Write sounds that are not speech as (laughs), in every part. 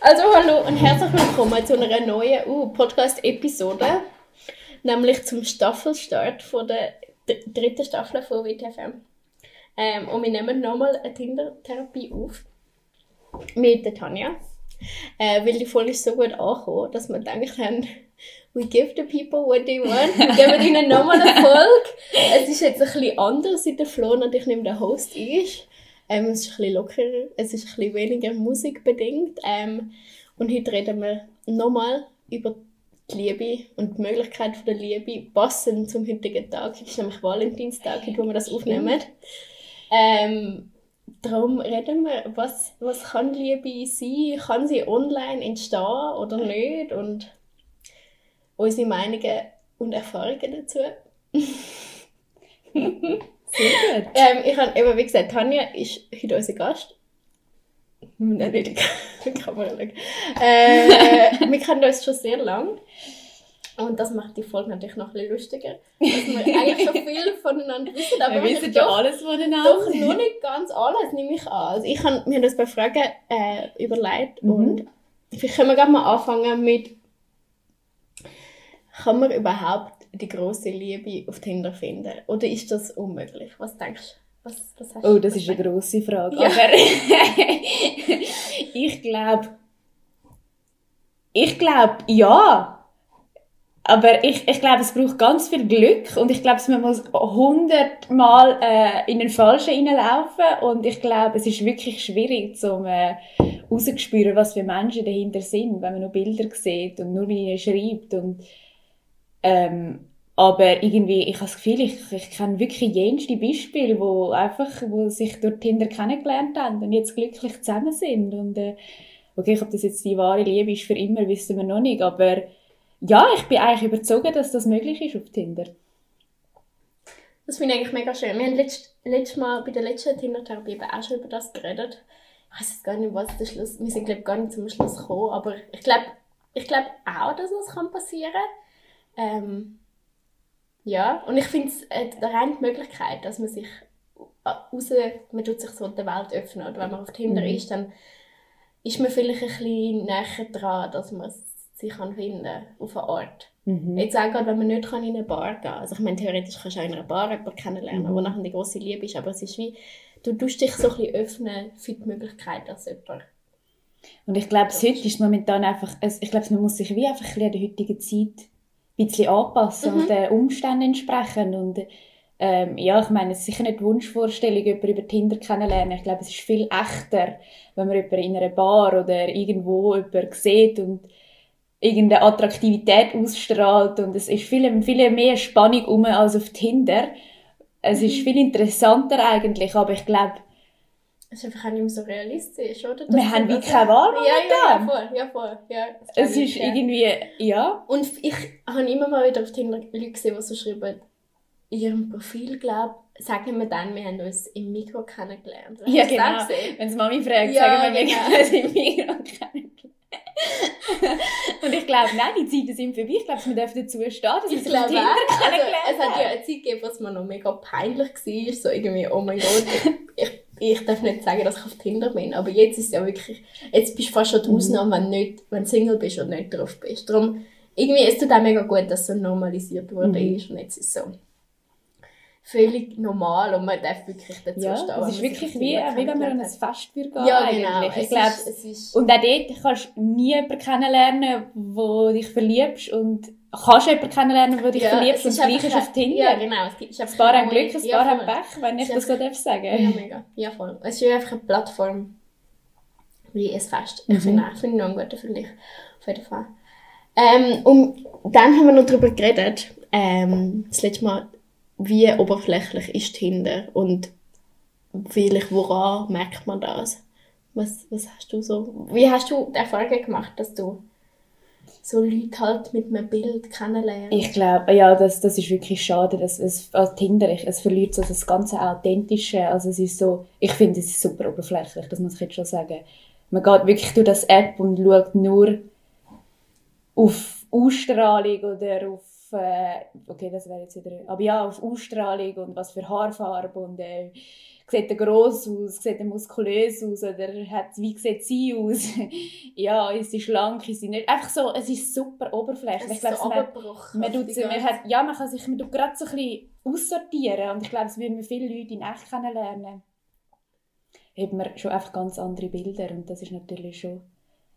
Also hallo und herzlich willkommen zu einer neuen uh, Podcast-Episode, nämlich zum Staffelstart von der dritten Staffel von WTFM. Ähm, und wir nehmen nochmal eine Tinder-Therapie auf mit der Tanja, äh, weil die Folge ist so gut angekommen, dass wir gedacht haben, we give the people what they want, wir geben (laughs) ihnen nochmal eine Folge. Es ist jetzt ein bisschen anders, seit der Flo natürlich nicht der Host ist. Ähm, es ist ein bisschen lockerer, es ist ein bisschen weniger musikbedingt. Ähm, und heute reden wir nochmal über die Liebe und die Möglichkeit von der Liebe, passend zum heutigen Tag. Heute ist nämlich Valentinstag, wo wir das aufnehmen. Ähm, darum reden wir, was, was kann Liebe sein? Kann sie online entstehen oder nicht? Und unsere Meinungen und Erfahrungen dazu. (laughs) Sehr gut. Ähm, ich habe eben, wie gesagt, Tanja ist heute unser Gast. Nein, nicht (laughs) die Kamera schauen. Äh, wir kennen uns schon sehr lang. Und das macht die Folge natürlich noch ein bisschen lustiger. Dass wir (laughs) eigentlich schon viel voneinander wissen, aber Wir wissen ja doch, alles voneinander. doch noch nicht ganz alles, nehme ich an. Also ich wir haben uns bei Fragen äh, überlegt Mhm. und vielleicht können wir gerade mal anfangen mit kann man überhaupt die große Liebe auf Tinder finden? Oder ist das unmöglich? Was denkst du? Was, was hast Oh, das was ist eine grosse Frage. Ja. Aber (laughs) ich glaube, ich glaube, ja. Aber ich, ich glaube, es braucht ganz viel Glück und ich glaube, man muss hundertmal äh, in den Falschen reinlaufen und ich glaube, es ist wirklich schwierig, um äh, rauszuspüren, was für Menschen dahinter sind, wenn man nur Bilder sieht und nur wie er schreibt und ähm, aber irgendwie, ich habe das Gefühl, ich, ich kenne wirklich jenste Beispiele, wo einfach, wo sich durch Tinder kennengelernt haben und jetzt glücklich zusammen sind. Und, äh, okay, ob das jetzt die wahre Liebe ist für immer, wissen wir noch nicht. Aber ja, ich bin eigentlich überzeugt, dass das möglich ist auf Tinder. Das finde ich eigentlich mega schön. Wir haben letzt, letztes Mal bei der letzten Tinder-Therapie eben auch schon über das geredet. Ich weiß jetzt gar nicht, was der Schluss... Wir sind, glaube gar nicht zum Schluss gekommen, aber ich glaube ich glaub auch, dass das kann passieren ähm, Ja, und ich finde es äh, rein die Möglichkeit, dass man sich äh, raus... Man tut sich so der Welt öffnen. Oder wenn man auf Tinder Mhm. ist, dann ist man vielleicht ein bisschen näher dran, dass man sich kann finden auf eine Art. Mhm. Jetzt auch gerade, wenn man nicht kann in eine Bar gehen kann. Also ich meine, theoretisch kannst du auch in einer Bar jemanden kennenlernen, Mhm. wo nachher die grosse Liebe ist, aber es ist wie, du tust dich so ein bisschen öffnen für die Möglichkeit, dass jemand... Und ich glaube, heute ist momentan einfach, also ich glaube, man muss sich wie einfach ein der heutigen Zeit ein bisschen anpassen Mhm. und den Umständen entsprechen. Und ähm, ja, ich meine, es ist sicher nicht die Wunschvorstellung, jemanden über Tinder kennenlernen. Ich glaube, es ist viel echter, wenn man jemanden in einer Bar oder irgendwo jemanden sieht und irgendeine Attraktivität ausstrahlt und es ist viel, viel mehr Spannung um als auf Tinder. Es ist viel interessanter eigentlich, aber ich glaube, Es ist einfach auch nicht mehr so realistisch, oder? Wir haben wie keine Wahl Ja, ja, ja, voll, ja, voll. Ja, das es ich, ist ja. irgendwie, ja, Und ich habe immer mal wieder auf Tinder Leute gesehen, die so schreiben, in ihrem Profil, glaube sagen wir dann, wir haben uns im Mikro kennengelernt. Hast Ja, das genau. Wenn es Mami fragt, Ja, sagen wir, (laughs) wir genau. haben es im Mikro kennengelernt. (laughs) Und ich glaube, nein, die Zeiten sind vorbei. Ich glaube, wir dürfen dazu stehen, dass wir Ich auf glaube Tinder. Also, kennengelernt es hat ja eine Zeit gegeben, wo es mir noch mega peinlich war. So irgendwie, oh mein Gott, ich, ich, darf nicht sagen, dass ich auf Tinder bin. Aber jetzt ist es ja wirklich, jetzt bist du fast schon die Ausnahme, wenn, du nicht, wenn du Single bist und nicht drauf bist. Darum, irgendwie ist es auch mega gut, dass es so normalisiert worden Mhm. ist. Und jetzt ist es so völlig normal und man darf wirklich dazu Ja, stehen. es ist wirklich wie, wie wenn man an ein Fest würde gehen Ja, genau. eigentlich. Ich glaube, ist, ist, und auch dort kannst du nie jemanden kennenlernen, wo dich verliebst und kannst jemanden kennenlernen, wo dich ja, verliebst und Gleiche ist auf Tinder. Ja, genau. Es gibt, Ein paar haben Glück, ein paar haben. Pech, wenn ich das so darf sagen. Ja, mega. Ja, voll. Es ist einfach eine Plattform wie ein Fest. Ich Mhm. finde auch- finde noch einen guten Vergleich. Auf jeden Fall. Ähm, und dann haben wir noch darüber geredet, ähm, das letzte Mal, wie oberflächlich ist Tinder und vielleicht woran merkt man das? Was, was hast du so, wie hast du die Erfahrung gemacht, dass du so Leute halt mit einem Bild kennenlernen. Ich glaube, ja, das, das ist wirklich schade. dass es, also Tinder, es verliert so das ganze Authentische. Also es ist so, ich finde, es ist super oberflächlich, das muss ich jetzt schon sagen. Man geht wirklich durch das App und schaut nur auf Ausstrahlung oder auf, äh, okay, das wäre jetzt wieder, aber ja, auf Ausstrahlung und was für Haarfarbe und äh, sieht er gross aus, sieht er muskulös aus oder hat, wie sieht sie aus? (laughs) ja, ist sie schlank, ist sie nicht? Einfach so, es ist super oberflächlich. es Ich glaube, so man, man, tut, man hat, ja, man kann sich man tut gerade so ein bisschen aussortieren und ich glaube, es würden wir viele Leute in echt kennenlernen. Hat man schon einfach ganz andere Bilder und das ist natürlich schon,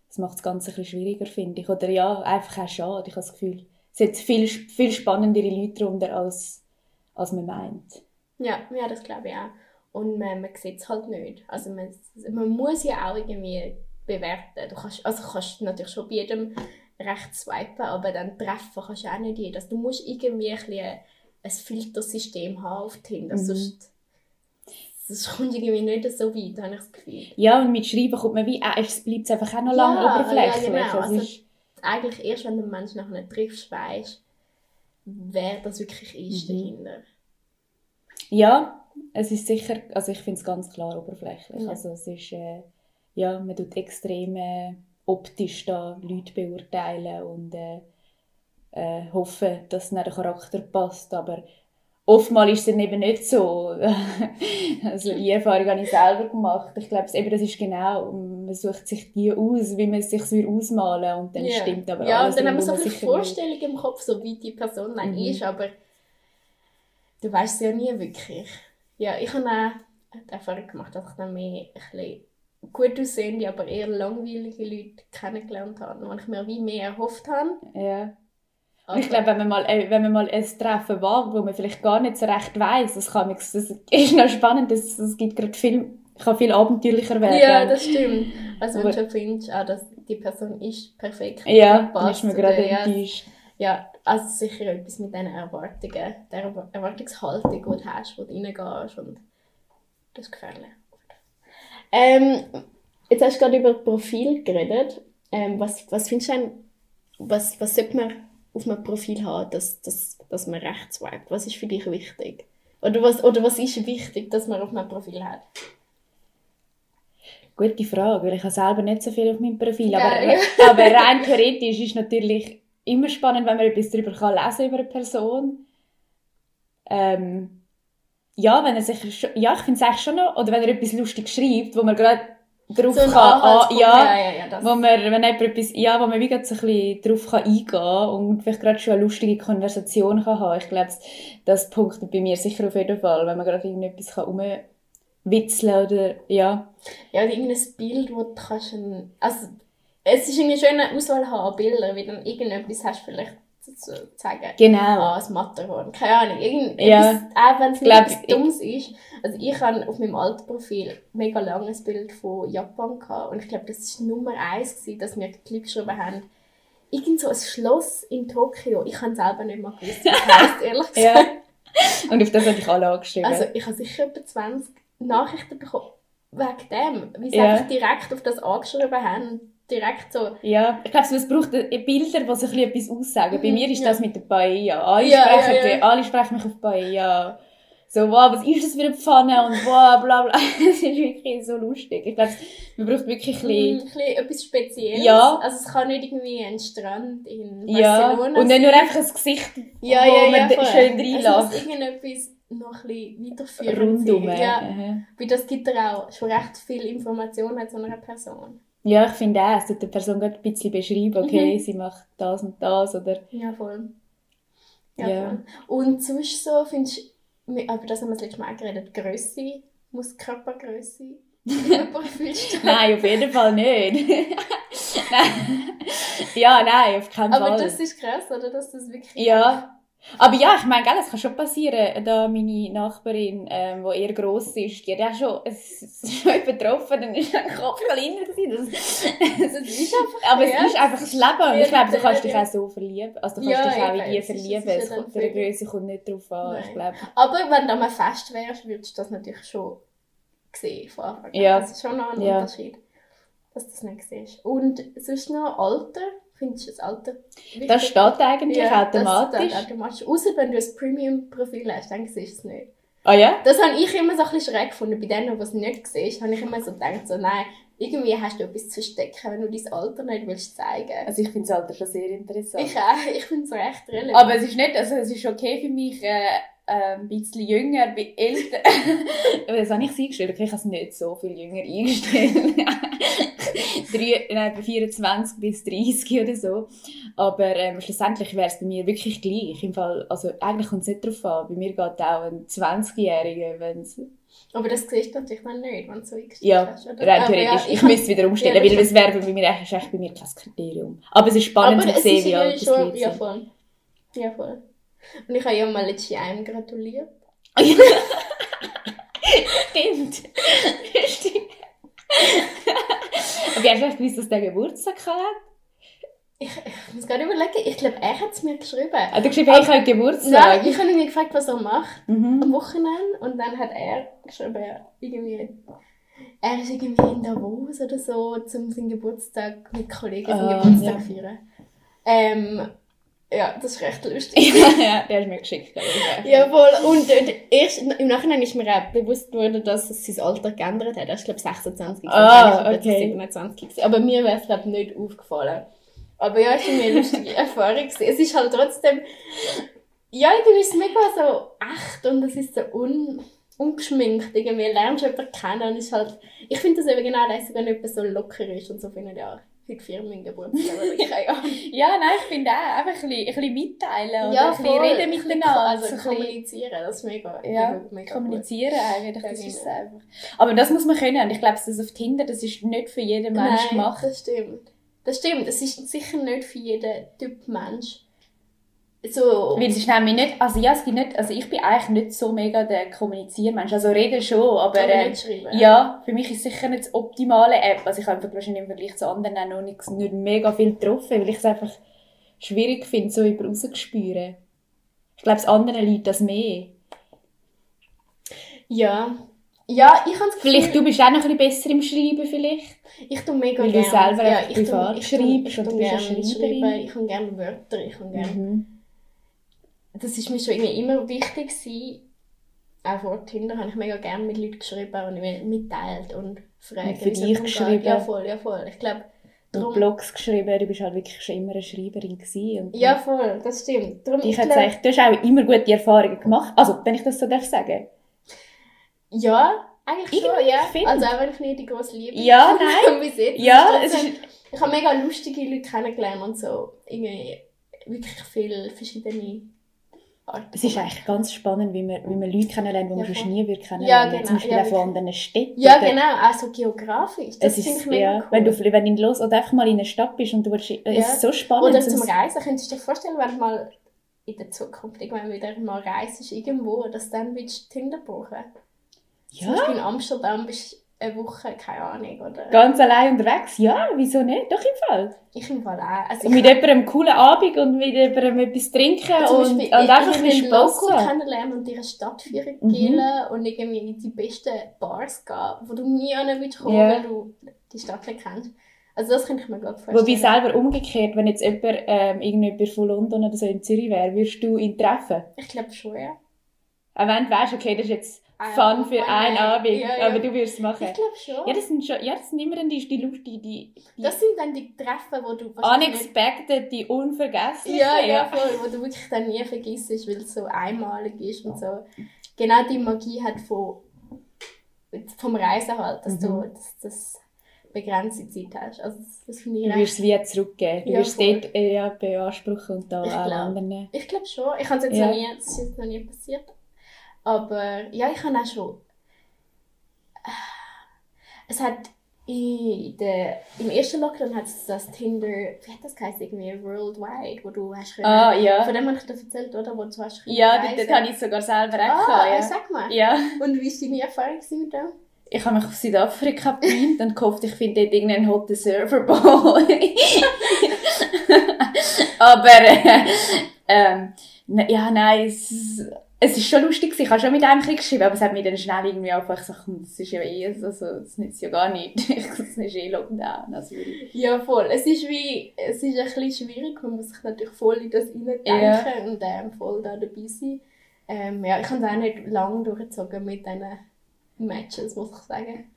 das macht das Ganze ein bisschen schwieriger, finde ich. Oder ja, einfach auch schade. Ich habe das Gefühl, es hat viel, viel spannendere Leute darunter, als, als man meint. Ja, ja, das glaube ich auch. Und man, man sieht es halt nicht. Also man, man muss ja auch irgendwie bewerten. Du kannst, also kannst natürlich schon bei jedem recht swipen, aber dann treffen kannst du auch nicht jeden. Also du musst irgendwie ein, ein Filtersystem haben auf Tinder, Mhm. sonst, kommst du irgendwie nicht so weit, habe ich das Gefühl. Ja, und mit Schreiben kommt man wie, äh, es bleibt einfach auch noch Ja, lange oberflächlich. ja, genau. Also- ist, Eigentlich erst, wenn du einen Menschen nachher triffst, weißt wer das wirklich ist Mhm. dahinter. Ja, es ist sicher, also ich finde es ganz klar oberflächlich. Ja. Also es ist, äh, ja, man tut extrem äh, optisch da Leute beurteilen und äh, äh, hoffen, dass dann der Charakter passt, aber oftmals ist es dann eben nicht so. (laughs) also die Erfahrung habe ich selber gemacht. Ich glaube, es- eben das ist genau, man sucht sich die aus, wie man es sich so ausmalen und dann Ja. stimmt aber Ja, alles und dann haben wir so eine. Vorstellung im Kopf, so wie die Person dann Mhm. ist, aber du weißt es ja nie wirklich. Ja, ich habe auch die Erfahrung gemacht, dass ich dann mehr ein bisschen gut aussehende, aber eher langweilige Leute kennengelernt habe, wo ich mir wie mehr erhofft habe. Ja. Aber- ich glaube, wenn man mal, äh, wenn man mal ein Treffen wagt, wo man vielleicht gar nicht so recht weiß, das kann das ist noch spannend, das, das gibt gerade viel, kann viel abenteuerlicher werden. ja, das stimmt. Also wenn du schon findest, ah, dass die Person ist perfekt, ja, dann passt ist man gerade enttäuscht. Ja, also sicher etwas mit diesen Erwartungen, der Erwa- Erwartungshaltung, die du hast, wo du reingehst und das ist gefährlich. Ähm, jetzt hast du gerade über Profil geredet. Ähm, was, was findest du denn, was, was sollte man auf einem Profil haben, dass, dass, dass man rechts swipet? Was ist für dich wichtig? Oder was, oder was ist wichtig, dass man auf einem Profil hat? Gute Frage, weil ich habe selber nicht so viel auf meinem Profil, Ja, aber, ja. (laughs) aber rein theoretisch ist natürlich immer spannend, wenn man etwas darüber kann lesen über eine Person. Ähm, ja, wenn er sich, ja, ich finde es eigentlich schon noch, oder wenn er etwas lustig schreibt, wo man gerade drauf So kann, ah, ja, ja, ja, ja, wo man, wenn jemand etwas, ja, wo man wie so ein bisschen drauf kann eingehen und vielleicht gerade schon eine lustige Konversation kann haben. Ich glaube, das punktet bei mir sicher auf jeden Fall, wenn man gerade irgendetwas kann rumwitzeln oder, ja. Ja, oder irgendein Bild, wo du kannst... Also, es ist eine schöne Auswahl an Bildern, wie dann irgendetwas hast, vielleicht zu, zu sagen, Genau. ah, das Matterhorn, keine Ahnung, irgend, Ja. auch wenn es etwas Dummes ist. Also ich habe auf meinem alten Profil mega langes Bild von Japan gehabt und ich glaube, das war Nummer eins, gewesen, dass wir geschrieben haben, irgend so ein Schloss in Tokio. Ich habe selber nicht mal gewusst, was das heisst, ehrlich (laughs) gesagt. Ja. Und auf das habe ich alle angeschrieben. Also ich habe sicher etwa 20 Nachrichten bekommen wegen dem, wie sie Ja. einfach direkt auf das angeschrieben haben. Direkt so, ja, ich glaube, es braucht äh, Bilder, die so ein bisschen etwas aussagen. Bei Mhm, mir ist ja. das mit der Paella. Alle, Ja, sprechen, ja, ja. alle sprechen mich auf Paella. So, wow, was ist das für eine Pfanne? Und wow, bla bla. (laughs) Es ist wirklich so lustig. Ich glaube, man braucht wirklich ein ein bisschen... bisschen etwas Spezielles. Ja. Also es kann nicht irgendwie ein Strand in Ja, Barcelona und nicht nur einfach ein Gesicht, ja, wo ja, man ja, schön Es reinlässt. muss irgendetwas noch ein bisschen weiterführend Rundum. sein. Ja, Ja. weil das gibt dir auch schon recht viel Informationen zu einer Person. Ja, ich finde auch, es tut der Person gerade ein bisschen beschreiben, okay, Mhm. sie macht das und das, oder... Ja, voll. Ja, Ja. voll. Und sonst so, findest du, aber das haben wir das letzte Mal auch geredet, Grösse, muss (laughs) stehen. Nein, auf jeden Fall nicht. nein. (laughs) (laughs) Ja, nein, auf keinen Fall. Aber das ist krass, oder? Dass das wirklich... Ja. Aber ja, ich meine, es kann schon passieren. Da meine Nachbarin, ähm, die eher gross ist, die hat ja schon, (laughs) es ist schon betroffen, dann ist ein Kopf kleiner gewesen. Das, Das ist (laughs) einfach... aber ja, es ist einfach das Leben. Ich glaube, du kannst dich ja. auch so verlieben. Also du Ja, kannst dich auch in die es es verlieben. ja Es kommt, der Größe kommt nicht drauf an, ich glaube. Aber wenn du mal fest wärst, würdest du das natürlich schon sehen von Anfang an. Ja. Das ist schon noch ein Ja. Unterschied, dass du das nicht siehst. Und sonst noch Alter. Findest du das Alter wichtig? Das steht eigentlich Ja, automatisch. Das steht automatisch. Außer wenn du ein Premium-Profil hast, dann siehst du es nicht. Ah ja? Das habe ich immer so ein bisschen schräg gefunden. Bei denen, die es nicht siehst, habe ich immer so gedacht, so, nein, irgendwie hast du etwas zu verstecken, wenn du dein Alter nicht willst zeigen. Also ich finde das Alter schon sehr interessant. ich auch, ich finde es recht relevant. Aber es ist nicht, also es ist okay für mich, äh, äh, ein bisschen jünger, bei älter. (laughs) Aber das habe ich sie eingestellt. Ich habe es nicht so viel jünger eingestellt. (laughs) Drei, nein, bei 24 bis 30 oder so. Aber ähm, schlussendlich wäre es bei mir wirklich gleich. Im Fall, also eigentlich kommt es nicht darauf an. Bei mir geht auch ein 20-Jähriger, wenn. Aber das siehst du natürlich dann nicht, wenn du so eingestellt Ja, hast, oder? rein theoretisch. ja, ich habe- müsste es wieder umstellen, Ja, weil das wäre bei mir eigentlich, ist bei mir kein Kriterium. Aber es ist spannend zu sehen, ist wie alt das schon, Leute ja voll. Ja voll. Und ich habe ja mal letztes Jahr einem gratuliert. (laughs) Stimmt. Stimmt. Aber du echt gewusst, dass der Geburtstag hat? Ich, ich muss gerade überlegen, ich glaube, er hat es mir geschrieben. Hat er geschrieben, ich habe Geburtstag? Nein, ich habe ihn gefragt, was er macht Mhm. am Wochenende und dann hat er geschrieben, irgendwie, er ist irgendwie in Davos oder so, um seinen Geburtstag mit Kollegen seinen Ah, Geburtstag ja. zu feiern. Ähm, ja, das ist recht lustig. (laughs) ja, der hast mir geschickt. ich. Jawohl, und äh, erst im Nachhinein ist mir auch bewusst worden, dass es sein Alter geändert hat. Er ist, glaube ich, 26. Ah, Eigentlich okay. 27. gewesen. Aber mir wäre es, glaube ich, nicht aufgefallen. Aber ja, es war mir eine lustige (laughs) Erfahrung. Es ist halt trotzdem, ja, irgendwie ist es mega so echt und es ist so un, ungeschminkt. Irgendwie lernst du jemanden kennen und es ist halt, ich finde das eben genau das, wenn jemand so locker ist und so findet, ja, heute Geburtstag oder keine Ahnung. Ja, nein, ich finde auch, einfach ein bisschen, ein bisschen mitteilen oder Ja, ein bisschen reden Ein bisschen miteinander. Also bisschen- kommunizieren, das ist mega, Ja, mega, mega gut. kommunizieren eigentlich, Ja, das ist genau. einfach. Aber das muss man können und ich glaube, das auf Tinder, das ist nicht für jeden Mensch Nein, gemacht. das stimmt. Das stimmt. Es ist sicher nicht für jeden Typ Mensch. So. Weil es ist nämlich nicht, also ja, es gibt nicht, also ich bin eigentlich nicht so mega der Kommuniziermensch, also reden schon, aber, äh, ja, für mich ist sicher nicht die optimale App, also ich habe einfach wahrscheinlich im Vergleich zu anderen auch noch nicht, nicht mega viel getroffen, weil ich es einfach schwierig finde, so über rauszuspüren. Ich glaube, es anderen Leuten das mehr. Ja. Ja, ich habe das Gefühl, Vielleicht du bist auch noch ein bisschen besser im Schreiben vielleicht. ich tue mega weil du gerne. selber ja, einfach ich tue- privat ich tue- schreibst ich tue du gerne schreiben, Ich habe gerne Wörter, ich habe gerne... Mhm. Das ist mir schon irgendwie immer wichtig gewesen. Auch vor Tinder habe ich mega gerne mit Leuten geschrieben und mir mitteilt und gefragt. Und für dich geschrieben. Ja, voll, ja, voll. Ich glaube, darum... Blogs geschrieben, du bist halt wirklich schon immer eine Schreiberin gewesen. Und Ja, voll, das stimmt. Darum, Ich hätte gesagt, du hast auch immer gute Erfahrungen gemacht. Also, wenn ich das so darf sagen. Ja, eigentlich schon, ja. find- Also auch wenn ich nicht die grosse Liebe Ja, (laughs) nein. bis jetzt. Ja, es ist, Ich habe mega lustige Leute kennengelernt und so. Irgendwie wirklich viele verschiedene Arten. es ist eigentlich ganz spannend, wie man, wie man Leute kennenlernt, die man Ja, schon voll. nie würde kennenlernen. Ja, genau. Zum Beispiel Ja, auch von anderen Städten. Ja, genau, auch so geografisch. Das finde ist, ich mega ja, cool. wenn du, wenn du in los oder einfach mal in eine Stadt bist und du willst, äh, Ja. es ist so spannend. Oder zum- zum Reisen, könntest du dir vorstellen, wenn du mal in der Zukunft irgendwann wieder mal reist irgendwo, dass dann willst du Tinder brauchen. Zum ja, Beispiel in Amsterdam bist eine Woche, keine Ahnung, oder? ganz allein unterwegs. Ja, wieso nicht? Doch im Fall. Ich im Fall auch. Also Und mit jemandem einen coolen Abend und mit jemandem etwas trinken und, und ich- einfach ich ein bisschen Spass haben. kennenlernen und ihre Stadtführung Mhm. gehen und irgendwie in die besten Bars gehen, wo du nie kommen, Ja. weil du die Stadt nicht kennst. Also das könnte ich mir gut vorstellen. Wobei selber umgekehrt, wenn jetzt jemand, ähm, irgendjemand von London oder so in Zürich wäre, würdest du ihn treffen? Ich glaube schon, ja. Auch wenn du weißt, okay, das ist jetzt Fun für einen. Abend, Ja, ja. aber du würdest es machen. Ich glaube schon. Ja, das sind schon, ja, das sind immer dann die, die Luft, die, die, die das sind dann die Treffen, wo du unexpected, die unvergesslichen. ja, ja, voll, wo du wirklich dann nie vergisst, weil es so einmalig ist und so. Genau die Magie hat von, vom Reisen halt, dass du Mhm. dass, dass begrenzte Zeit hast. Also das, das finde ich Du wirst es wie zurückgeben. Du Ja, wirst voll. dort äh, ja, beanspruchen und da Ich auch glaub. anderen. Ich glaube schon. Ich habe es jetzt Ja. noch nie, das ist jetzt noch nie passiert. Aber ja, ich habe auch schon. Es hat in der, im ersten Lockdown hat es das Tinder, wie hat das geheißen, irgendwie Worldwide, wo du hast können, Ah, ja. von dem habe ich dir erzählt, oder? Wo du hast können Ja, dort, dort habe ich sogar selber auch Ah, gehabt, ja. sag mal. ja. Und wie war deine Erfahrung mit dem? Ich habe mich auf Südafrika beamt und gehofft, ich finde dort irgendeinen hotten Serverboy. (laughs) Aber, äh, ähm, ja, nein, es, es ist schon lustig. Ich habe schon mit einem geschrieben, aber es hat mir dann schnell irgendwie einfach gesagt, hm, das ist ja eh, also, das nützt ja gar nicht. (laughs) das ist eh Lockdown. Also, Ja, voll. Es ist wie, es ist ein bisschen schwierig, man muss sich natürlich voll in das hineindenken Ja. und ähm, voll da dabei sein. Ähm, ja, ich habe es auch nicht lange durchgezogen mit diesen Matches, muss ich sagen.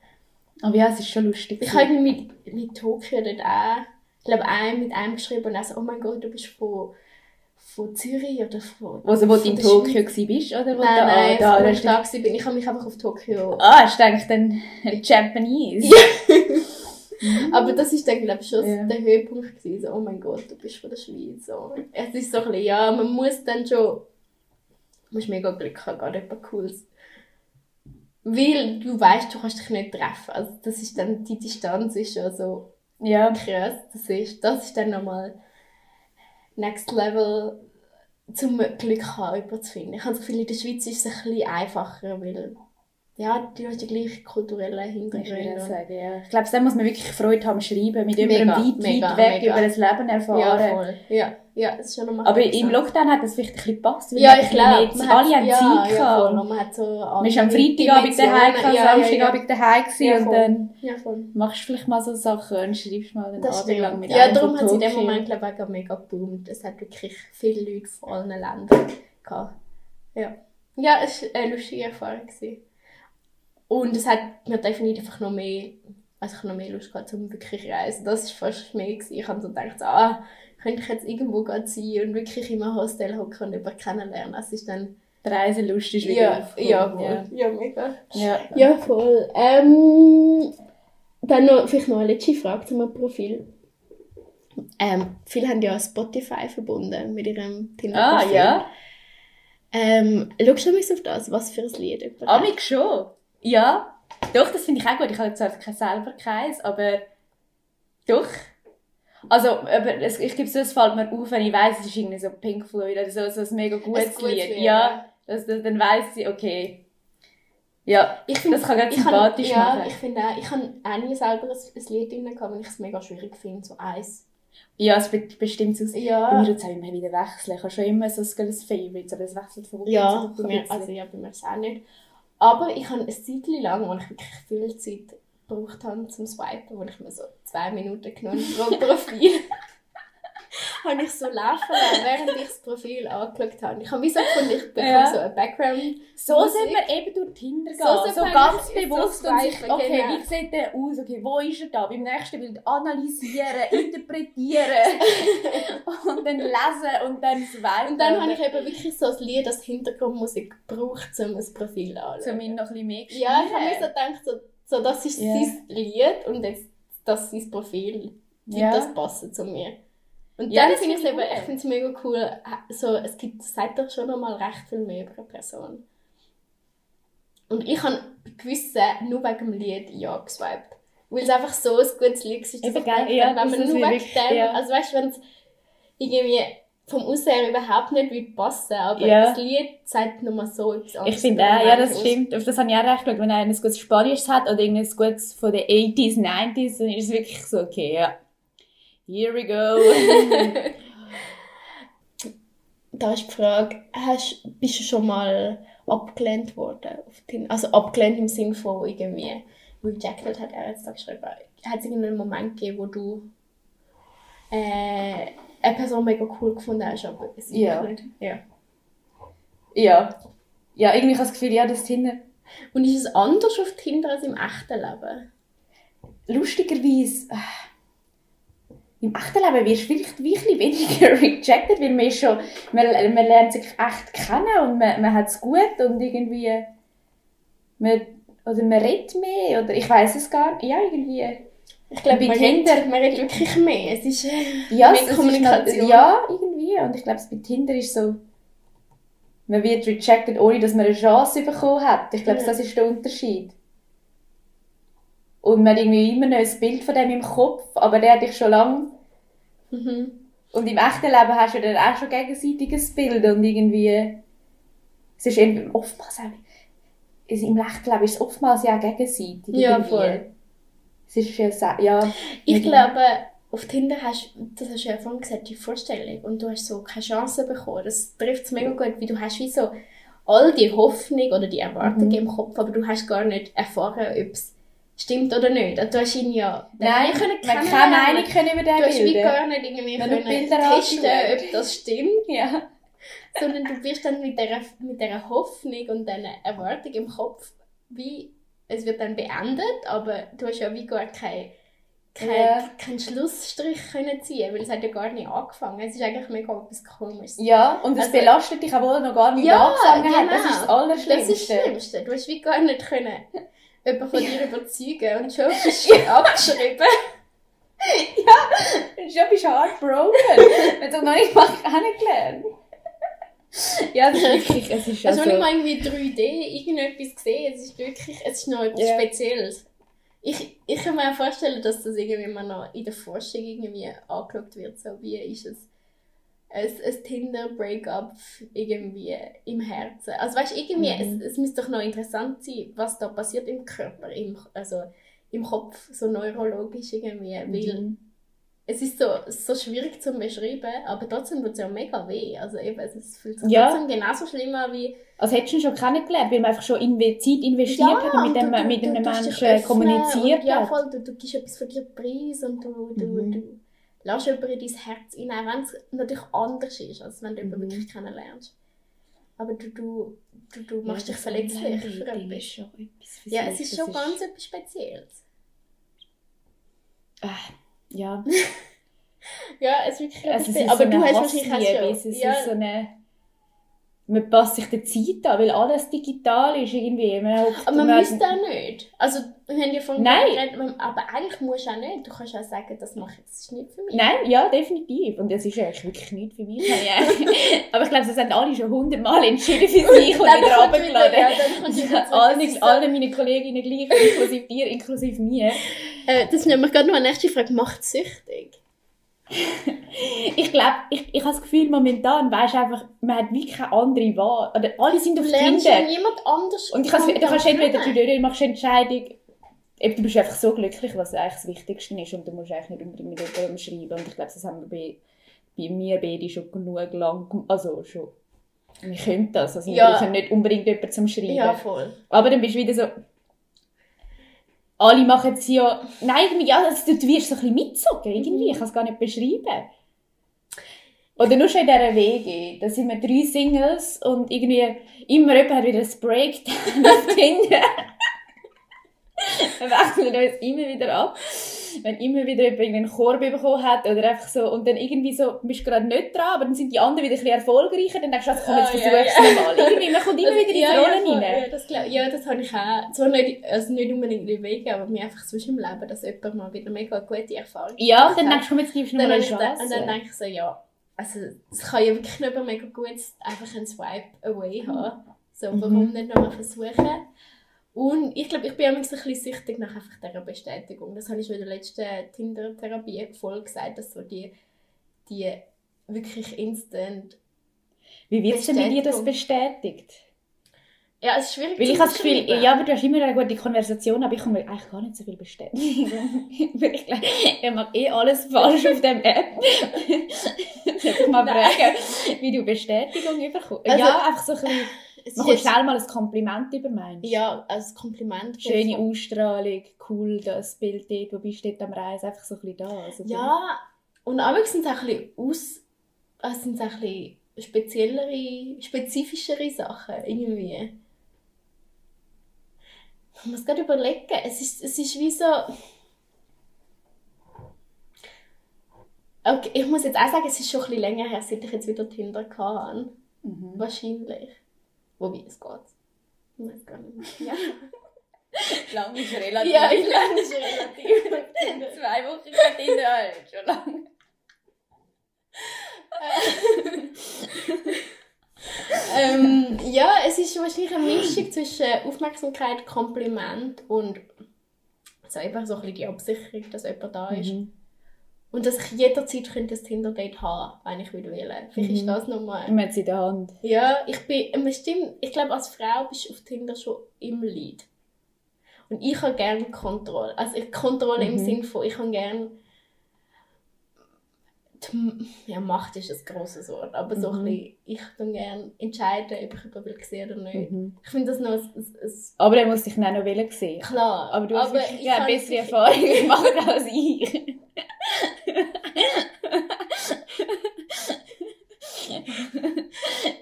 aber ja, es ist schon lustig. Ich habe mit, mit Tokio dort auch, ich glaube, einem mit einem geschrieben und er so, oh mein Gott, du bist von, von Zürich oder von... also, wo du in Tokio warst, oder? Wo Nein, du, nein, da, wo da, ich da, war, bin. Ich habe mich einfach auf Tokio... Ah, ich denke dann Japanese. Aber das ist dann, glaube ich, schon Ja. der Höhepunkt gewesen. So, oh mein Gott, du bist von der Schweiz. So. Es ist so ein bisschen, ja, man muss dann schon, du musst mega Glück haben, gerade etwas Cooles. Weil du weißt, du kannst dich nicht treffen. Also das ist dann, die Distanz ist schon so Ja. krass. Das ist, das ist dann nochmal next level, zum Glück haben, jemanden zu finden. Ich habe das Gefühl, in der Schweiz ist es ein bisschen einfacher, weil, ja, du hast die gleichen kulturellen Ich würde Hintergründe. auch sagen, ja. Ich glaube, da muss man wirklich Freude haben, schreiben, mit Mega, jemandem weit, mega, weit weg mega. über das Leben erfahren. Ja, voll. Ja, ja, es ist schon nochmal Aber im. Lockdown hat das vielleicht ein bisschen gepasst. weil Ja, man ich glaube. mehr- Alle haben ja, Zeit ja, voll. man hat so Man ist am Freitagabend daheim, gehabt, Samstagabend daheim gewesen Ja, und dann Ja, machst du vielleicht mal so Sachen und schreibst mal einen Das Abend lang mit Ja, darum hat es in dem. Moment, glaube ich, mega geboomt. Es hat wirklich viele Leute von allen Ländern gehabt. Ja. Ja, es war eine lustige Erfahrung. Gewesen. Und es hat mir definitiv einfach noch mehr, also ich noch mehr Lust gehabt, um wirklich reisen. Das war fast mehr. Gewesen. Ich habe so gedacht, ah, könnte ich jetzt irgendwo sein und wirklich in einem Hostel hocken und jemanden kennenlernen. Es ist dann, Die Reiselust ist wieder ja, ja, voll. Ja, mega. Ja. Ja, voll. Ähm, dann noch, vielleicht noch eine letzte Frage zu meinem Profil. Ähm, viele haben ja Spotify verbunden mit ihrem Ah, Tinder-Profil. ja. Ähm, schaust du mal auf das? Was für ein Lied? jemand hat? Amig schon. Ja. Doch, das finde ich auch gut. Ich habe zwar kein selber keins, aber doch. Also, aber es, ich gebe so, es fällt mir auf, wenn ich weiss, es ist irgendwie so Pink Floyd oder so, so ein mega gutes, gutes Lied. Lied, Ja, ja. das, das, dann weiss ich, okay. Ja, Ich find, das kann ganz ich sympathisch kann, Ja, machen. ich finde auch, ich habe auch nie selber ein, ein Lied drin gehabt, weil ich es mega schwierig finde, so eins. Ja, es wird bestimmt so. Bei Ja, mir tut es auch immer wieder wechseln. Ich habe schon immer so ein Favourites, aber es wechselt von ja, bei mir, ein also ja, bei mir ist es auch nicht. Aber ich habe ein Zeit lang, wo ich wirklich viel Zeit gebraucht habe zum Swipen, wo ich mir so zwei Minuten genommen pro (laughs) Profil. habe ich so laufen lassen, während ich das Profil angeschaut habe. Ich habe wie so gefunden, ich bekomme Ja. so ein Background. So sind wir eben durch Tinder gehen. So So, ganz bewusst so und sich, okay, genau. wie sieht der aus? Okay, wo ist er da? Beim nächsten Bild analysieren, (laughs) interpretieren und dann lesen und dann swipen. Und dann habe ich eben wirklich so ein Lied als Hintergrundmusik gebraucht, um ein Profil anzuschauen. Zum ihn noch ein bisschen mehr Ja, ich habe mir so gedacht, so, so, das ist Ja. sein Lied und jetzt das ist sein Profil. Ja. das passt zu mir. Und Ja, dann finde ich es ich eben, gut. ich finde es mega cool, so, es gibt, sagt doch schon nochmal recht viel mehr über eine Person. Und ich habe gewissen nur wegen dem Lied ja geswiped. Weil es einfach so ein gutes Lied ist. dass Eben ich gedacht ja, wenn man nur wegen dem, ja. also weißt du, wenn es irgendwie vom Aussehen überhaupt nicht würde passen, aber Ja. das Lied sagt nochmal so etwas anderes. Ich finde auch, den ja, das stimmt. Auf das habe ich auch recht geschaut. Wenn einer ein gutes Spanisches hat oder irgendein gutes von den 80s, 90s, dann ist es wirklich so, okay, ja. Here we go. (laughs) Da ist die Frage, hast, bist du schon mal abgelehnt worden? Tinder? Also abgelehnt im Sinne von irgendwie rejected, hat er jetzt da geschrieben. Hat es irgendeinen Moment gegeben, wo du äh, eine Person mega cool gefunden hast, aber es ist Ja. nicht? Ja. ja. Ja, irgendwie habe ich das Gefühl, ja, das Tinder... Und ist es anders auf Tinder als im echten Leben? lustigerweise äh, im echten Leben wirst du vielleicht bisschen weniger (laughs) rejected, weil man ist schon, man, man lernt sich echt kennen und man, man hat es gut und irgendwie man, oder man redet mehr oder ich weiß es gar nicht, ja irgendwie. Ich glaube, Bei Tinder- redet, man redet wirklich mehr. Es ist äh, Ja, mehr ist Kommunikation. noch- ja, irgendwie und ich glaube, es bei Tinder ist so, man wird rejected, ohne dass man eine Chance bekommen hat. Ich glaube, Ja. das ist der Unterschied. Und man hat irgendwie immer noch ein Bild von dem im Kopf, aber der hat dich schon lange Mhm. Und im echten Leben hast du dann auch schon gegenseitiges Bild und irgendwie, es ist eben oftmals auch, im echten Leben ist es oftmals ja auch gegenseitig. Ja, irgendwie. voll. Es ist ja, sa- ja. Ich glaube, auf Tinder hast das hast du ja vorhin gesagt, die Vorstellung und du hast so keine Chance bekommen. Das trifft es mega gut, weil du hast wie so all die Hoffnung oder die Erwartung Mhm. im Kopf, aber du hast gar nicht erfahren, ob es stimmt oder nicht. Du hast ihn ja Nein, können man keine. Meinung können über den Du hast wie gar nicht irgendwie Wenn können Bilder testen, ob das stimmt, Ja. sondern du wirst dann mit dieser, mit dieser Hoffnung und dieser Erwartung im Kopf, wie es wird dann beendet, aber du hast ja wie gar keinen kein, Ja. keinen Schlussstrich können ziehen, weil es hat ja gar nicht angefangen. Es ist eigentlich mega etwas Komisches. Ja, und es Also- belastet dich, obwohl noch gar nicht Ja, angefangen hat. Das genau. ist das Das Allerschlimmste. ist das Schlimmste. Du hast wie gar nicht können (laughs) jemanden von dir überzeugen und schon (laughs) bist du abgeschrieben. (laughs) Schon bist du heartbroken. wenn du noch nicht mal kennengelernt. (laughs) Ja, das ist wirklich, es ist Also, also... wenn ich mal irgendwie 3D irgendetwas gesehen, es ist wirklich, es ist noch etwas Ja. Spezielles. Ich, ich kann mir auch vorstellen, dass das irgendwie mal noch in der Forschung irgendwie angeschaut wird, so wie ist es ein, ein Tinder-Breakup irgendwie im Herzen. Also weißt du, irgendwie, Mhm. es, es müsste doch noch interessant sein, was da passiert im Körper, im, also im Kopf, so neurologisch irgendwie, weil Mhm. Es ist so, so schwierig zu beschreiben, aber trotzdem tut es ja mega weh. Also eben, es fühlt sich Ja. trotzdem genauso schlimm an wie Also hättest du ihn schon kennengelernt, weil man einfach schon inve Zeit investiert hat und mit, dem, du- mit einem dich Menschen kommuniziert und, Ja, hat. voll, du, du gibst etwas von dir preis und du, du, Mhm. du lässt jemanden in dein Herz auch wenn es natürlich anders ist, als wenn du jemanden Mhm. wirklich kennenlernst. Aber du, du, du, du machst Ja, dich verletzlich für etwas. schon etwas für Ja, es ist schon ganz etwas Spezielles. Äh, ja, (laughs) Ja, es ist wirklich also es ist. Aber so du hast wahrscheinlich es schon... ist Ja, so eine... Man passt sich der Zeit an, weil alles digital ist irgendwie. Man aber man müsste auch nicht. Also, wir haben ja von Nein. aber eigentlich musst du auch nicht. Du kannst auch sagen, das mache ich jetzt nicht für mich. Nein, ja, definitiv. Und das ist eigentlich wirklich nicht für mich. (laughs) Aber ich glaube, das haben alle schon hundertmal entschieden für (laughs) sich und Dann wieder runtergeladen. ja. Das Allen, ist so- allen meinen Kolleginnen gleich, inklusive dir, inklusive mir. Äh, das ist nämlich gerade noch eine nächste Frage. Macht es süchtig? (laughs) Ich glaube, ich, ich habe das Gefühl, momentan weisst du einfach, man hat wie keine andere Wahl. Oder alle sind auf lernst ja Tinder. niemand anders Und ich du kannst entweder, du, machst eine Entscheidung, eben, du bist einfach so glücklich, was eigentlich das Wichtigste ist. Und du musst eigentlich nicht unbedingt mit jemandem schreiben. Und ich glaube, das haben wir bei, bei mir beide schon genug lang, also schon, wir können das. Also Ja. wir brauchen nicht unbedingt jemanden zum Schreiben. Ja, voll. Aber dann bist du wieder so. Alle machen es ja. Nein, irgendwie, ja, also, du, du wirst so ein bisschen mitzogen. Irgendwie. Ich kann es gar nicht beschreiben. Oder nur schon in dieser Wege. Da sind wir drei Singles und irgendwie immer jemand hat wieder ein Breakdown (laughs) auf Tinder. (laughs) wir wechseln uns immer wieder ab. Wenn immer wieder jemand einen Korb bekommen hat oder einfach so, und dann irgendwie so, bist du gerade nicht dran, aber dann sind die anderen wieder ein bisschen erfolgreicher, dann denkst du, komm, jetzt Ah, ja, versuch's ja. nochmal. Irgendwie, man kommt (laughs) immer Also, wieder in die ja, Rollen ja, voll. rein. Ja, das, glaub, ja, das habe ich auch. Zwar nicht, also nicht unbedingt in Wege, aber mir einfach sonst im Leben, dass jemand mal wieder mega gute Erfahrung Ja, gemacht dann denkst du, komm, jetzt gibst du dann, noch mal habe eine da, und Chance. dann denke ich so, ja, also es kann ja wirklich nicht mehr mega gut einfach einen Swipe away haben. So, Mhm. warum nicht nochmal versuchen? Und ich glaube, ich bin auch ein bisschen süchtig nach einfach dieser Bestätigung. Das habe ich schon in der letzten Tinder-Therapie-Folge gesagt, dass so die, die wirklich instant... Wie wird denn bei dir das bestätigt? Ja, es ist schwierig Weil ich habe das Gefühl, ja, aber du hast immer eine gute Konversation, aber ich komme eigentlich gar nicht so viel Bestätigung. (laughs) Weil ich glaube, er macht eh alles falsch auf dem App. Soll ich mal Nein. fragen, wie du Bestätigung bekommst? Also, ja, einfach so ein bisschen, Es man jetzt- schnell mal ein Kompliment über meinst. Ja, als Kompliment. Schöne. Ausstrahlung, cool, das Bild dort, wo bist du dort am Reisen, einfach so ein bisschen da. Also Ja, und aber sind es auch ein bisschen aus... Also sind es auch ein bisschen speziellere, spezifischere Sachen irgendwie. Ich muss gerade überlegen, es ist, es ist wie so... Okay, ich muss jetzt auch sagen, es ist schon ein bisschen länger her, seit ich jetzt wieder Tinder hatte. Mhm. Wahrscheinlich. Wobei, es geht. Ich weiß gar nicht mehr. Ja, (laughs) Lang ist ja relativ. ich lerne es relativ. Zwei Wochen kein Tinder, halt, schon lang. (laughs) ähm, ja, es ist wahrscheinlich eine Mischung zwischen Aufmerksamkeit, Kompliment und so einfach so ein bisschen die Absicherung, dass jemand da ist. Mhm. Und dass ich jederzeit könnte ein Tinder-Date haben wenn ich will. Vielleicht Mhm. ist das nochmal... Man hat es in der Hand. Ja, ich bin... ähm, Stimmt, ich glaube, als Frau bist du auf Tinder schon im Lead. Und ich habe gerne Kontrolle. Also ich Kontrolle im Mhm. Sinn von, ich habe gerne die, ja, Macht ist ein grosses Wort, aber so ein Mhm. bisschen, ich kann gerne entscheiden, ob ich jemanden sehen oder nicht. Mhm. Ich finde das noch ein, ein, ein Aber er muss dich dann auch noch sehen. klar. Aber du hast wirklich ich ja, bessere Erfahrungen (laughs) gemacht als ich.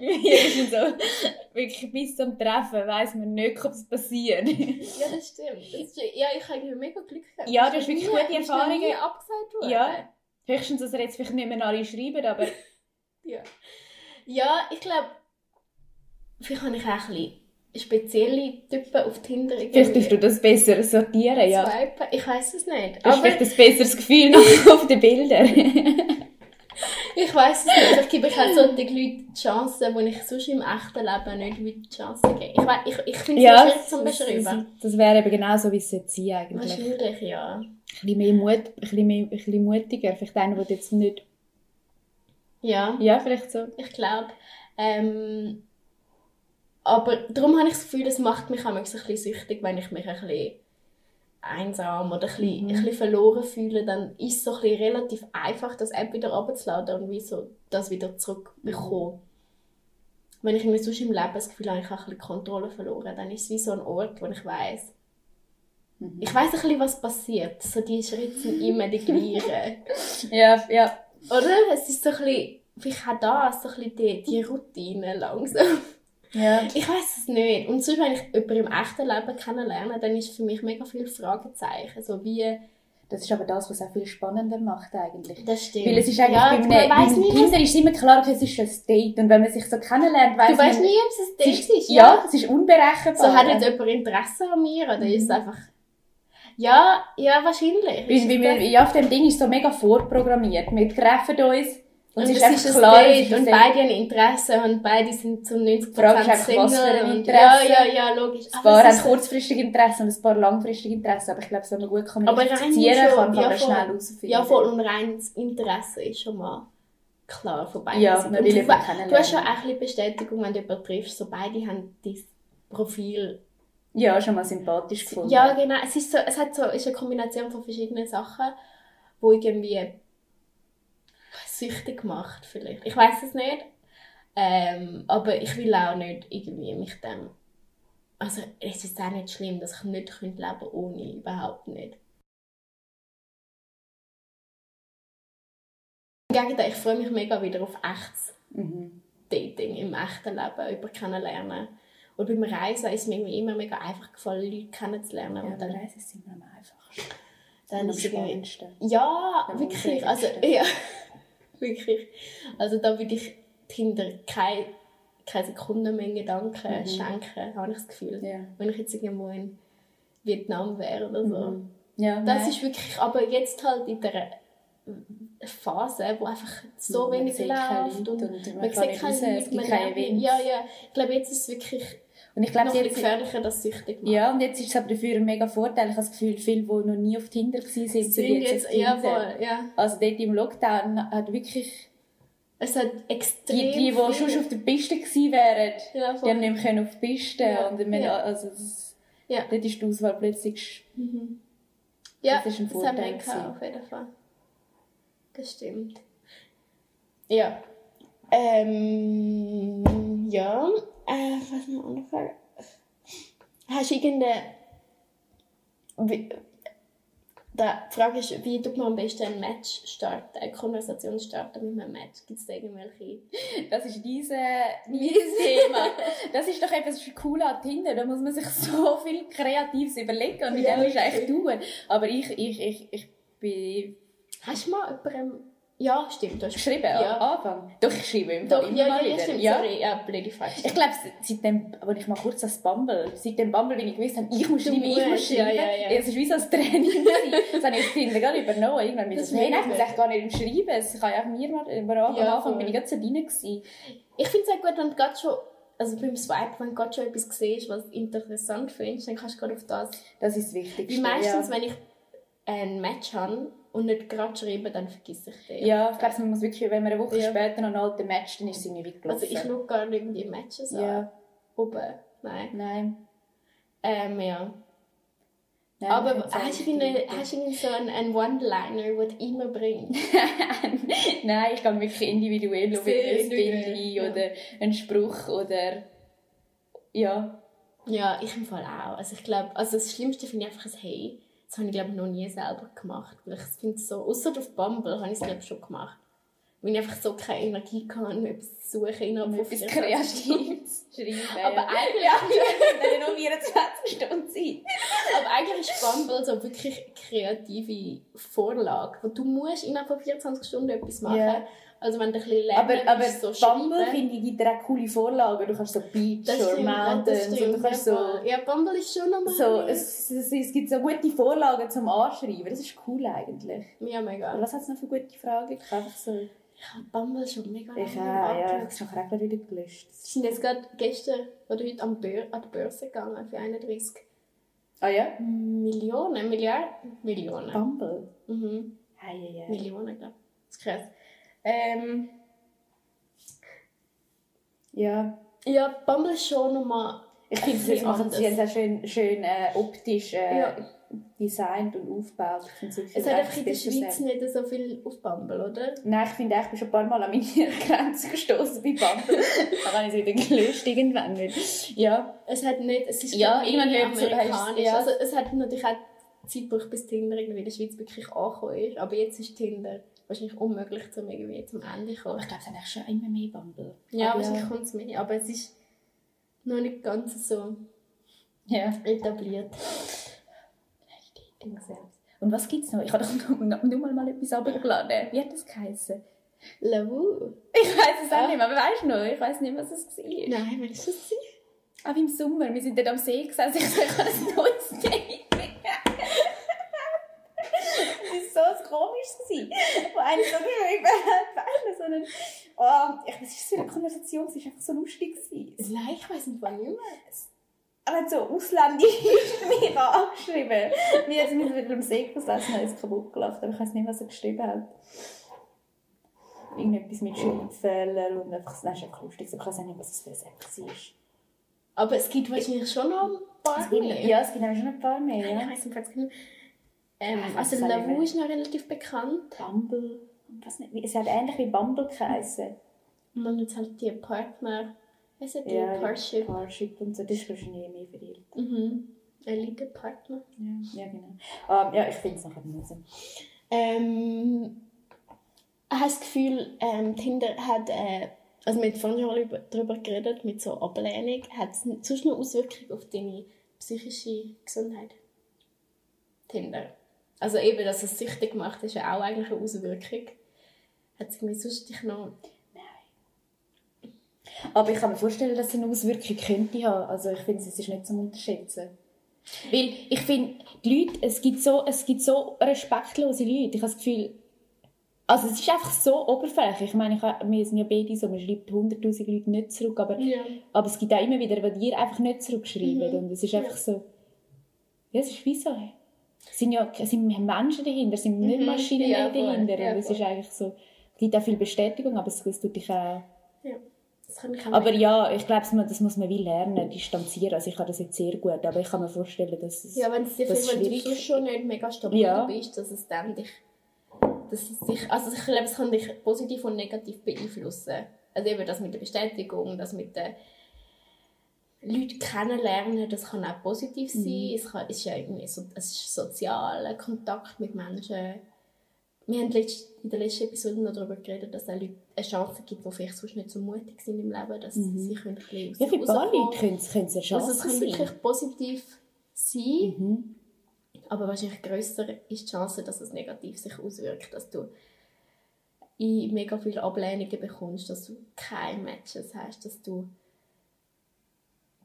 Mir ist so, wirklich bis zum Treffen weiss man nicht, ob es passiert. Ja, das stimmt. Das stimmt. Ja, ich habe mega Glück gehabt. Ja, du hast ist wirklich gute ist Erfahrungen. abgesagt worden. Ja. Höchstens, dass er jetzt vielleicht nicht mehr alle schreiben, aber (laughs) Ja, ja ich glaube, vielleicht habe ich auch ein bisschen spezielle Typen auf Tinder. vielleicht tust du das besser sortieren, ja. Swipen. Ich weiß es nicht. Du hast Aber vielleicht ein besseres Gefühl noch (laughs) auf den Bildern. (laughs) ich weiß es nicht. Ich gebe ich halt solchen Leuten die Chancen, die ich sonst im echten Leben nicht würde die Chancen geben. Ich, weiss- ich, ich finde es ja, schwierig das, Beschreiben. das, das wäre eben genau so, wie es sollte sein eigentlich. Wahrscheinlich, ja. Ein bisschen mehr Mut, ein bisschen, mehr, ein bisschen mutiger. Vielleicht einer, der jetzt nicht... Ja, Ja, vielleicht so. ich glaube. Ähm, aber darum habe ich das Gefühl, es macht mich auch ein bisschen süchtig, wenn ich mich ein bisschen einsam oder ein bisschen, Mhm. ein bisschen verloren fühle, dann ist es so ein bisschen relativ einfach, das App wieder runterzuladen und wie so das wieder zurückbekommen. Wenn ich irgendwie sonst im Leben das Gefühl habe, ich habe ein bisschen Kontrolle verloren, dann ist es wie so ein Ort, wo ich weiß Mhm. ich weiß ein bisschen, was passiert. So die Schritte sind immer die gleichen. Ja, ja. Oder? Es ist so ein bisschen, vielleicht auch das, so ein bisschen die, die Routine langsam. ja. Ich weiß es nicht. Und sonst, wenn ich jemanden im echten Leben kennenlerne, dann ist für mich mega viel Fragezeichen. So wie, Das ist aber das, was auch viel spannender macht eigentlich. das stimmt. Weil es ist eigentlich ja, man was- Tinder ist immer klar, es ist ein Date. Und wenn man sich so kennenlernt, weiss Du weißt man... nie, ob es ein Date ist. ist, ja. es ist unberechenbar. So hat jetzt jemand Interesse an mir oder ist es Mhm. einfach... Ja, ja, wahrscheinlich. Weil, weil, wir- ja, auf dem Ding ist so mega vorprogrammiert. Wir treffen uns und, Und es ist ist klar, Date und beide haben Interesse und beide sind zu 90% Frage ist einfach, Single. was für ein und, Interesse. Ja, ja, ja, logisch. Ein Aber paar haben ist so- kurzfristige Interesse und ein paar langfristige Interesse. Aber ich glaube, wenn man gut Aber rein kommunizieren schon, kann, kann ja, man voll. schnell herausfinden. Ja, voll. Und rein das Interesse ist schon mal klar von beiden Ja, Seiten. du, du hast schon auch ein bisschen Bestätigung, wenn du jemanden triffst, so beide haben dein Profil. Ja, schon mal sympathisch gefunden. Ja, genau. Es ist so, es hat so, ist eine Kombination von verschiedenen Sachen, wo irgendwie süchtig macht vielleicht. Ich weiß es nicht. Ähm, aber ich will auch nicht irgendwie mich dem... Also es ist auch nicht schlimm, dass ich nicht könnte leben ohne, überhaupt nicht. Im Gegenteil, ich freue mich mega wieder auf echtes Mhm. Dating im echten Leben, über kennenlernen. Und beim Reisen ist es mir irgendwie immer mega einfach gefallen, Leute kennenzulernen. Ja, und dann dann, Reisen ist immer am einfachsten. dann am ist es ja, Am wirklich. Also, ja, (laughs) wirklich. Also da würde ich Tinder keine, keine Sekunde mehr Gedanken Mhm. schenken, habe ich das Gefühl. Ja. Wenn ich jetzt irgendwo in Vietnam wäre oder so. Mhm. Ja, Das nein. ist wirklich, aber jetzt halt in der Phase, wo einfach so Man wenig läuft und und man man sieht keine Leute, man nicht- Events. Ja, ja. Ich glaube, jetzt ist es wirklich Und ich glaube, jetzt, gefährlicher, dass es süchtig macht. ja, und jetzt ist es aber dafür ein mega Vorteil. Ich habe das Gefühl, viele, die noch nie auf Tinder waren, sind, sind jetzt, jetzt, auf Tinder. voll, ja. Also dort im Lockdown hat wirklich Es hat extrem die, die, die schon auf der Piste gewesen wären, ja, die haben nicht mehr auf die Piste. Ja, Und meine, ja. also das, Ja. dort ist die Auswahl plötzlich... Mhm. Ja, Das ist ein das haben Vorteil wir auf jeden Fall. Das stimmt. Ja. Ähm, ja. Äh, was noch eine Frage? Hast du irgendeine... Wie, die Frage ist, wie tut man am besten ein Match starten, eine Konversation starten mit einem Match? Gibt es da irgendwelche... Das ist diese, dieses Thema. Das ist doch etwas cool an Tinder. Da muss man sich so viel Kreatives überlegen und mit Ja, dem ist eigentlich wirklich. tun. Aber ich, ich, ich, ich bin Hast du mal jemandem... Ja, stimmt, du hast geschrieben Ja. am Anfang. Doch, ich schreibe im Doch, immer ja, mal ja, wieder. stimmt, Ja. sorry. Ja, blöde Frage. Ich glaube, seitdem, als ich mal kurz das Bumble, seit dem Bumble bin ich gewusst, habe, ich muss schreiben, ich muss musst, ja, schreiben. ja, ja. Es war wie so ein Training. das habe ich auf Tinder gar nicht übernommen. Irgendwann ich Das nein, ich muss echt gar nicht im Schreiben. Es kann ja auch mir mal, am Ja, Anfang voll. bin ich ganz drin gewesen. Ich finde es auch gut, wenn du gerade schon, also beim Swipe, wenn du gerade schon etwas siehst, was du interessant findest, dann kannst du gerade auf das. Das ist das Wichtigste. Wie meistens, ja. wenn ich ein Match habe und nicht gerade schreibe, dann vergesse ich den. Ja, ich glaube, man muss wirklich, wenn man eine Woche Ja. später noch einen alten Match, dann ist es irgendwie gelaufen. Also ich schaue gar nicht irgendwie Matches an. Ja, Oben. Nein. nein. Ähm, ja. Nein, Aber hast du drin. hast du so einen, einen One-Liner, den du immer bringst? (laughs) Nein, ich gehe wirklich individuell auf ein Bild ja. ein oder einen Spruch oder ja. Ja, ich im Fall auch. Also ich glaube, also das Schlimmste finde ich einfach ein Hey. Das habe ich glaube noch nie selber gemacht. Weil ich finde so, außer auf Bumble habe ich es glaube schon gemacht. Weil ich einfach so keine Energie kann, etwas zu suchen innerhalb von Etwas 24 Stunden. Kreatives schreiben. (laughs) Aber eigentlich- Ja, (laughs) wenn nur 24 Stunden Zeit. Aber eigentlich ist Bumble so wirklich eine kreative Vorlage, wo du musst innerhalb von 24 Stunden etwas machen. Ja. Also wenn du ein bisschen lernen Aber, aber so Bumble, finde ich, gibt dir auch coole Vorlagen. Du kannst so Beach Das oder Mountains das und stimmt. du kannst so... ja, Bumble ist schon nochmal... So, es, es, es gibt so gute Vorlagen zum Anschreiben. Das ist cool eigentlich. ja, mega. was hat es noch für gute Fragen? Ich einfach so... Ich habe Bumble schon mega Ich lange auch, ja. angeschaut. Das ist nachher wieder gelöscht. Wir sind jetzt gerade gestern oder heute an die Börse gegangen für 31 Ah ja? Millionen, Milliarden, Millionen. Bumble. Mhm. Hey, hey, hey. Millionen, glaube ich. Das ist krass. Ähm, Ja. ja, Bumble ist schon nochmal... Ich finde, sie machen sie auch schön, schön äh, optisch äh, Ja. designt und aufgebaut. Es hat einfach in der Schweiz sein. nicht so viel auf Bumble, oder? Nein, ich finde, ich bin schon ein paar Mal an meine (laughs) Grenze gestoßen bei Bumble. da habe ich es wieder gelöscht, irgendwann nicht. Ja. Es hat nicht... Es ist Ja, irgendwann hört es- amerikanisch. ja. Also es hat natürlich auch Zeit gebraucht, bis Tinder irgendwie in der Schweiz wirklich angekommen ist. Aber jetzt ist Tinder wahrscheinlich unmöglich, um irgendwie zum Ende zu kommen. Ich glaube, es eigentlich schon immer mehr Bumble. Ja, Aber wahrscheinlich kommt es mehr. Aber es ist noch nicht ganz so Ja. etabliert. Und was gibt es noch? Ich habe doch nur, nur mal, mal etwas runtergeladen. Wie hat das geheißen? Lavu? Ich weiß es auch Ah. nicht mehr, aber weißt du noch? Ich weiß nicht, was es war. Nein, ist das? gewesen? Aber im Sommer, wir sind dort am See gesessen, ich so, ich habe ein neues Date. Das war so ein komisches, gewesen, wo einer so geschrieben hat, weißt du, so einen, oh, ich, was ist das für eine Konversation, es war einfach so lustig. Gewesen. Nein, ich weiß nicht, wann nicht mehr. Er hat so ausländisch (laughs) mich angeschrieben. Wir sind wieder am See gesessen haben uns kaputt gelacht, aber ich weiß nicht, was er geschrieben hat. Irgendetwas mit Schrittfehler und einfach, das ist einfach lustig, ich weiß auch nicht, was es für ein App war. Aber es gibt wahrscheinlich schon noch ein paar mehr. ja, es gibt schon ein paar mehr, Ich ja. weiß nicht, was. Ähm, weiss also Lavu mehr. ist noch relativ bekannt. Bumble, was nicht, es hat ähnlich wie Bumble geheißen. Und dann jetzt halt die Partner, weißt du, die Ja, Parship. Parship und so, das ist wahrscheinlich mehr verirrt. Mhm. Elite-Partner. Ja, ja genau. Ähm, ja, ich finde es nachher nicht so. Ähm, ich habe das Gefühl, ähm, Tinder hat, äh, also wir haben vorhin schon über- darüber geredet, mit so Ablehnung, hat es sonst noch Auswirkungen auf deine psychische Gesundheit? Tinder. Also eben, dass es süchtig macht, ist ja auch eigentlich eine Auswirkung. Hat es irgendwie sonst dich noch... Aber ich kann mir vorstellen, dass es eine Auswirkung könnte haben. Also ich finde, es ist nicht zum Unterschätzen. Weil ich finde, die Leute, es gibt so, es gibt so respektlose Leute. Ich habe das Gefühl, also es ist einfach so oberflächlich. Ich meine, ich, habe- wir sind ja beide so, man schreibt 100'000 Leute nicht zurück, aber, Ja. aber es gibt auch immer wieder, die dir einfach nicht zurückschreiben. Mhm. Und es ist einfach so, ja, es ist wie so, es sind ja sind Menschen dahinter, es sind nicht Mhm. Maschinen Ja, dahinter. Ja, voll. ist eigentlich so, gibt auch viel Bestätigung, aber es, es tut dich auch Ja. Das kann ich auch aber ja, ich glaube, das muss man wie lernen, distanzieren. Also ich kann das jetzt sehr gut, aber ich kann mir vorstellen, dass es, Ja, wenn es dir das wenn du sonst schon nicht mega stabil Ja. bist, dass es dann dich, dass es dich, also ich glaube, es kann dich positiv und negativ beeinflussen. Also eben das mit der Bestätigung, das mit den Leuten kennenlernen, das kann auch positiv Mhm. sein. Es, kann, ist ja irgendwie so, es ist sozialer Kontakt mit Menschen. Wir haben in der letzten Episode noch darüber geredet, dass es Leute eine Chance gibt, die vielleicht sonst nicht so mutig sind im Leben, dass sie können ein bisschen Mhm. ja, für sich. Leute können es können es eine Chance Also es kann sein. wirklich positiv sein, Mhm. aber wahrscheinlich grösser ist die Chance, dass es negativ sich auswirkt, dass du in mega viele Ablehnungen bekommst, dass du keine Matches hast, dass du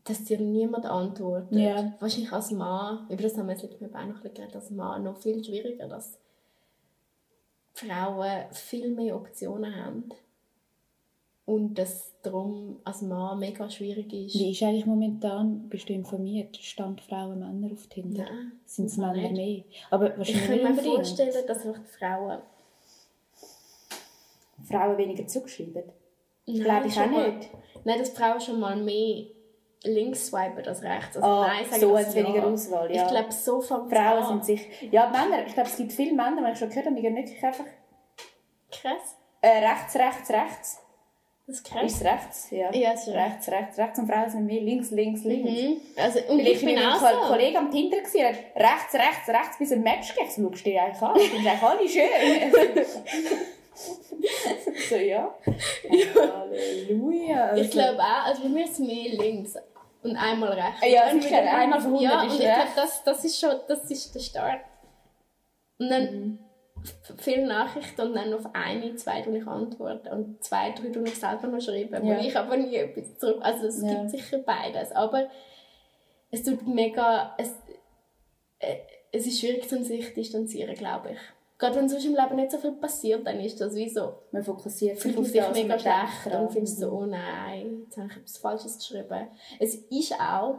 dass dir niemand antwortet. Ja. Wahrscheinlich als Mann, über das haben wir jetzt letztes Mal auch noch ein bisschen geredet, als Mann noch viel schwieriger, dass Frauen viel mehr Optionen haben und dass darum als Mann mega schwierig ist. Wie ist eigentlich momentan, bist du informiert, Stand Frauen, Männer auf Tinder? Nein, Sind es Männer nicht. mehr? Aber Ich wahrscheinlich kann nicht mir vorstellen, dass Frauen Frauen weniger zugeschrieben. Glaube ich auch mal- nicht. Nein, dass Frauen schon mal mehr links swipen als rechts. Also Ah, nein, so als weniger Auswahl, ja. Ich glaube, so fängt Frauen sind sich... Ja, Männer, ich glaube, es gibt viele Männer, die ich schon gehört habe, die gehen wirklich einfach... Krass. Äh, rechts, rechts, rechts. Das ist krass. Ist rechts? Ja. Ja, ist rechts, rechts, rechts. Und Frauen sind mehr links, links, links. Mhm. Also, und Weil ich, bin auch so. Kollegen am Tinder gewesen, hat rechts, rechts, rechts bis ein Match gegeben. So, schaust du dich eigentlich an? Ich finde eigentlich alle schön. (laughs) (laughs) so, ja. Halleluja. Also, Ich glaube auch, also bei mir ist es mehr links und einmal rechts. Ja, Und sicher, wieder- einmal von 100 ja, und ich glaube, das, das ist schon, das ist der Start. Und dann Mhm. viele Nachrichten und dann auf eine, zwei tue ich antworten und zwei, drei tue ich selber noch schreiben, Ja. wo ich aber nie etwas zurück, also es Ja. gibt sicher beides, aber es tut mega, es, äh, es ist schwierig, sich zu distanzieren, glaube ich. Gerade wenn sonst im Leben nicht so viel passiert, dann ist das wie so, Man fokussiert sich auf sich das, mega schlecht und findest so, oh nein, jetzt habe ich etwas Falsches geschrieben. Es ist auch,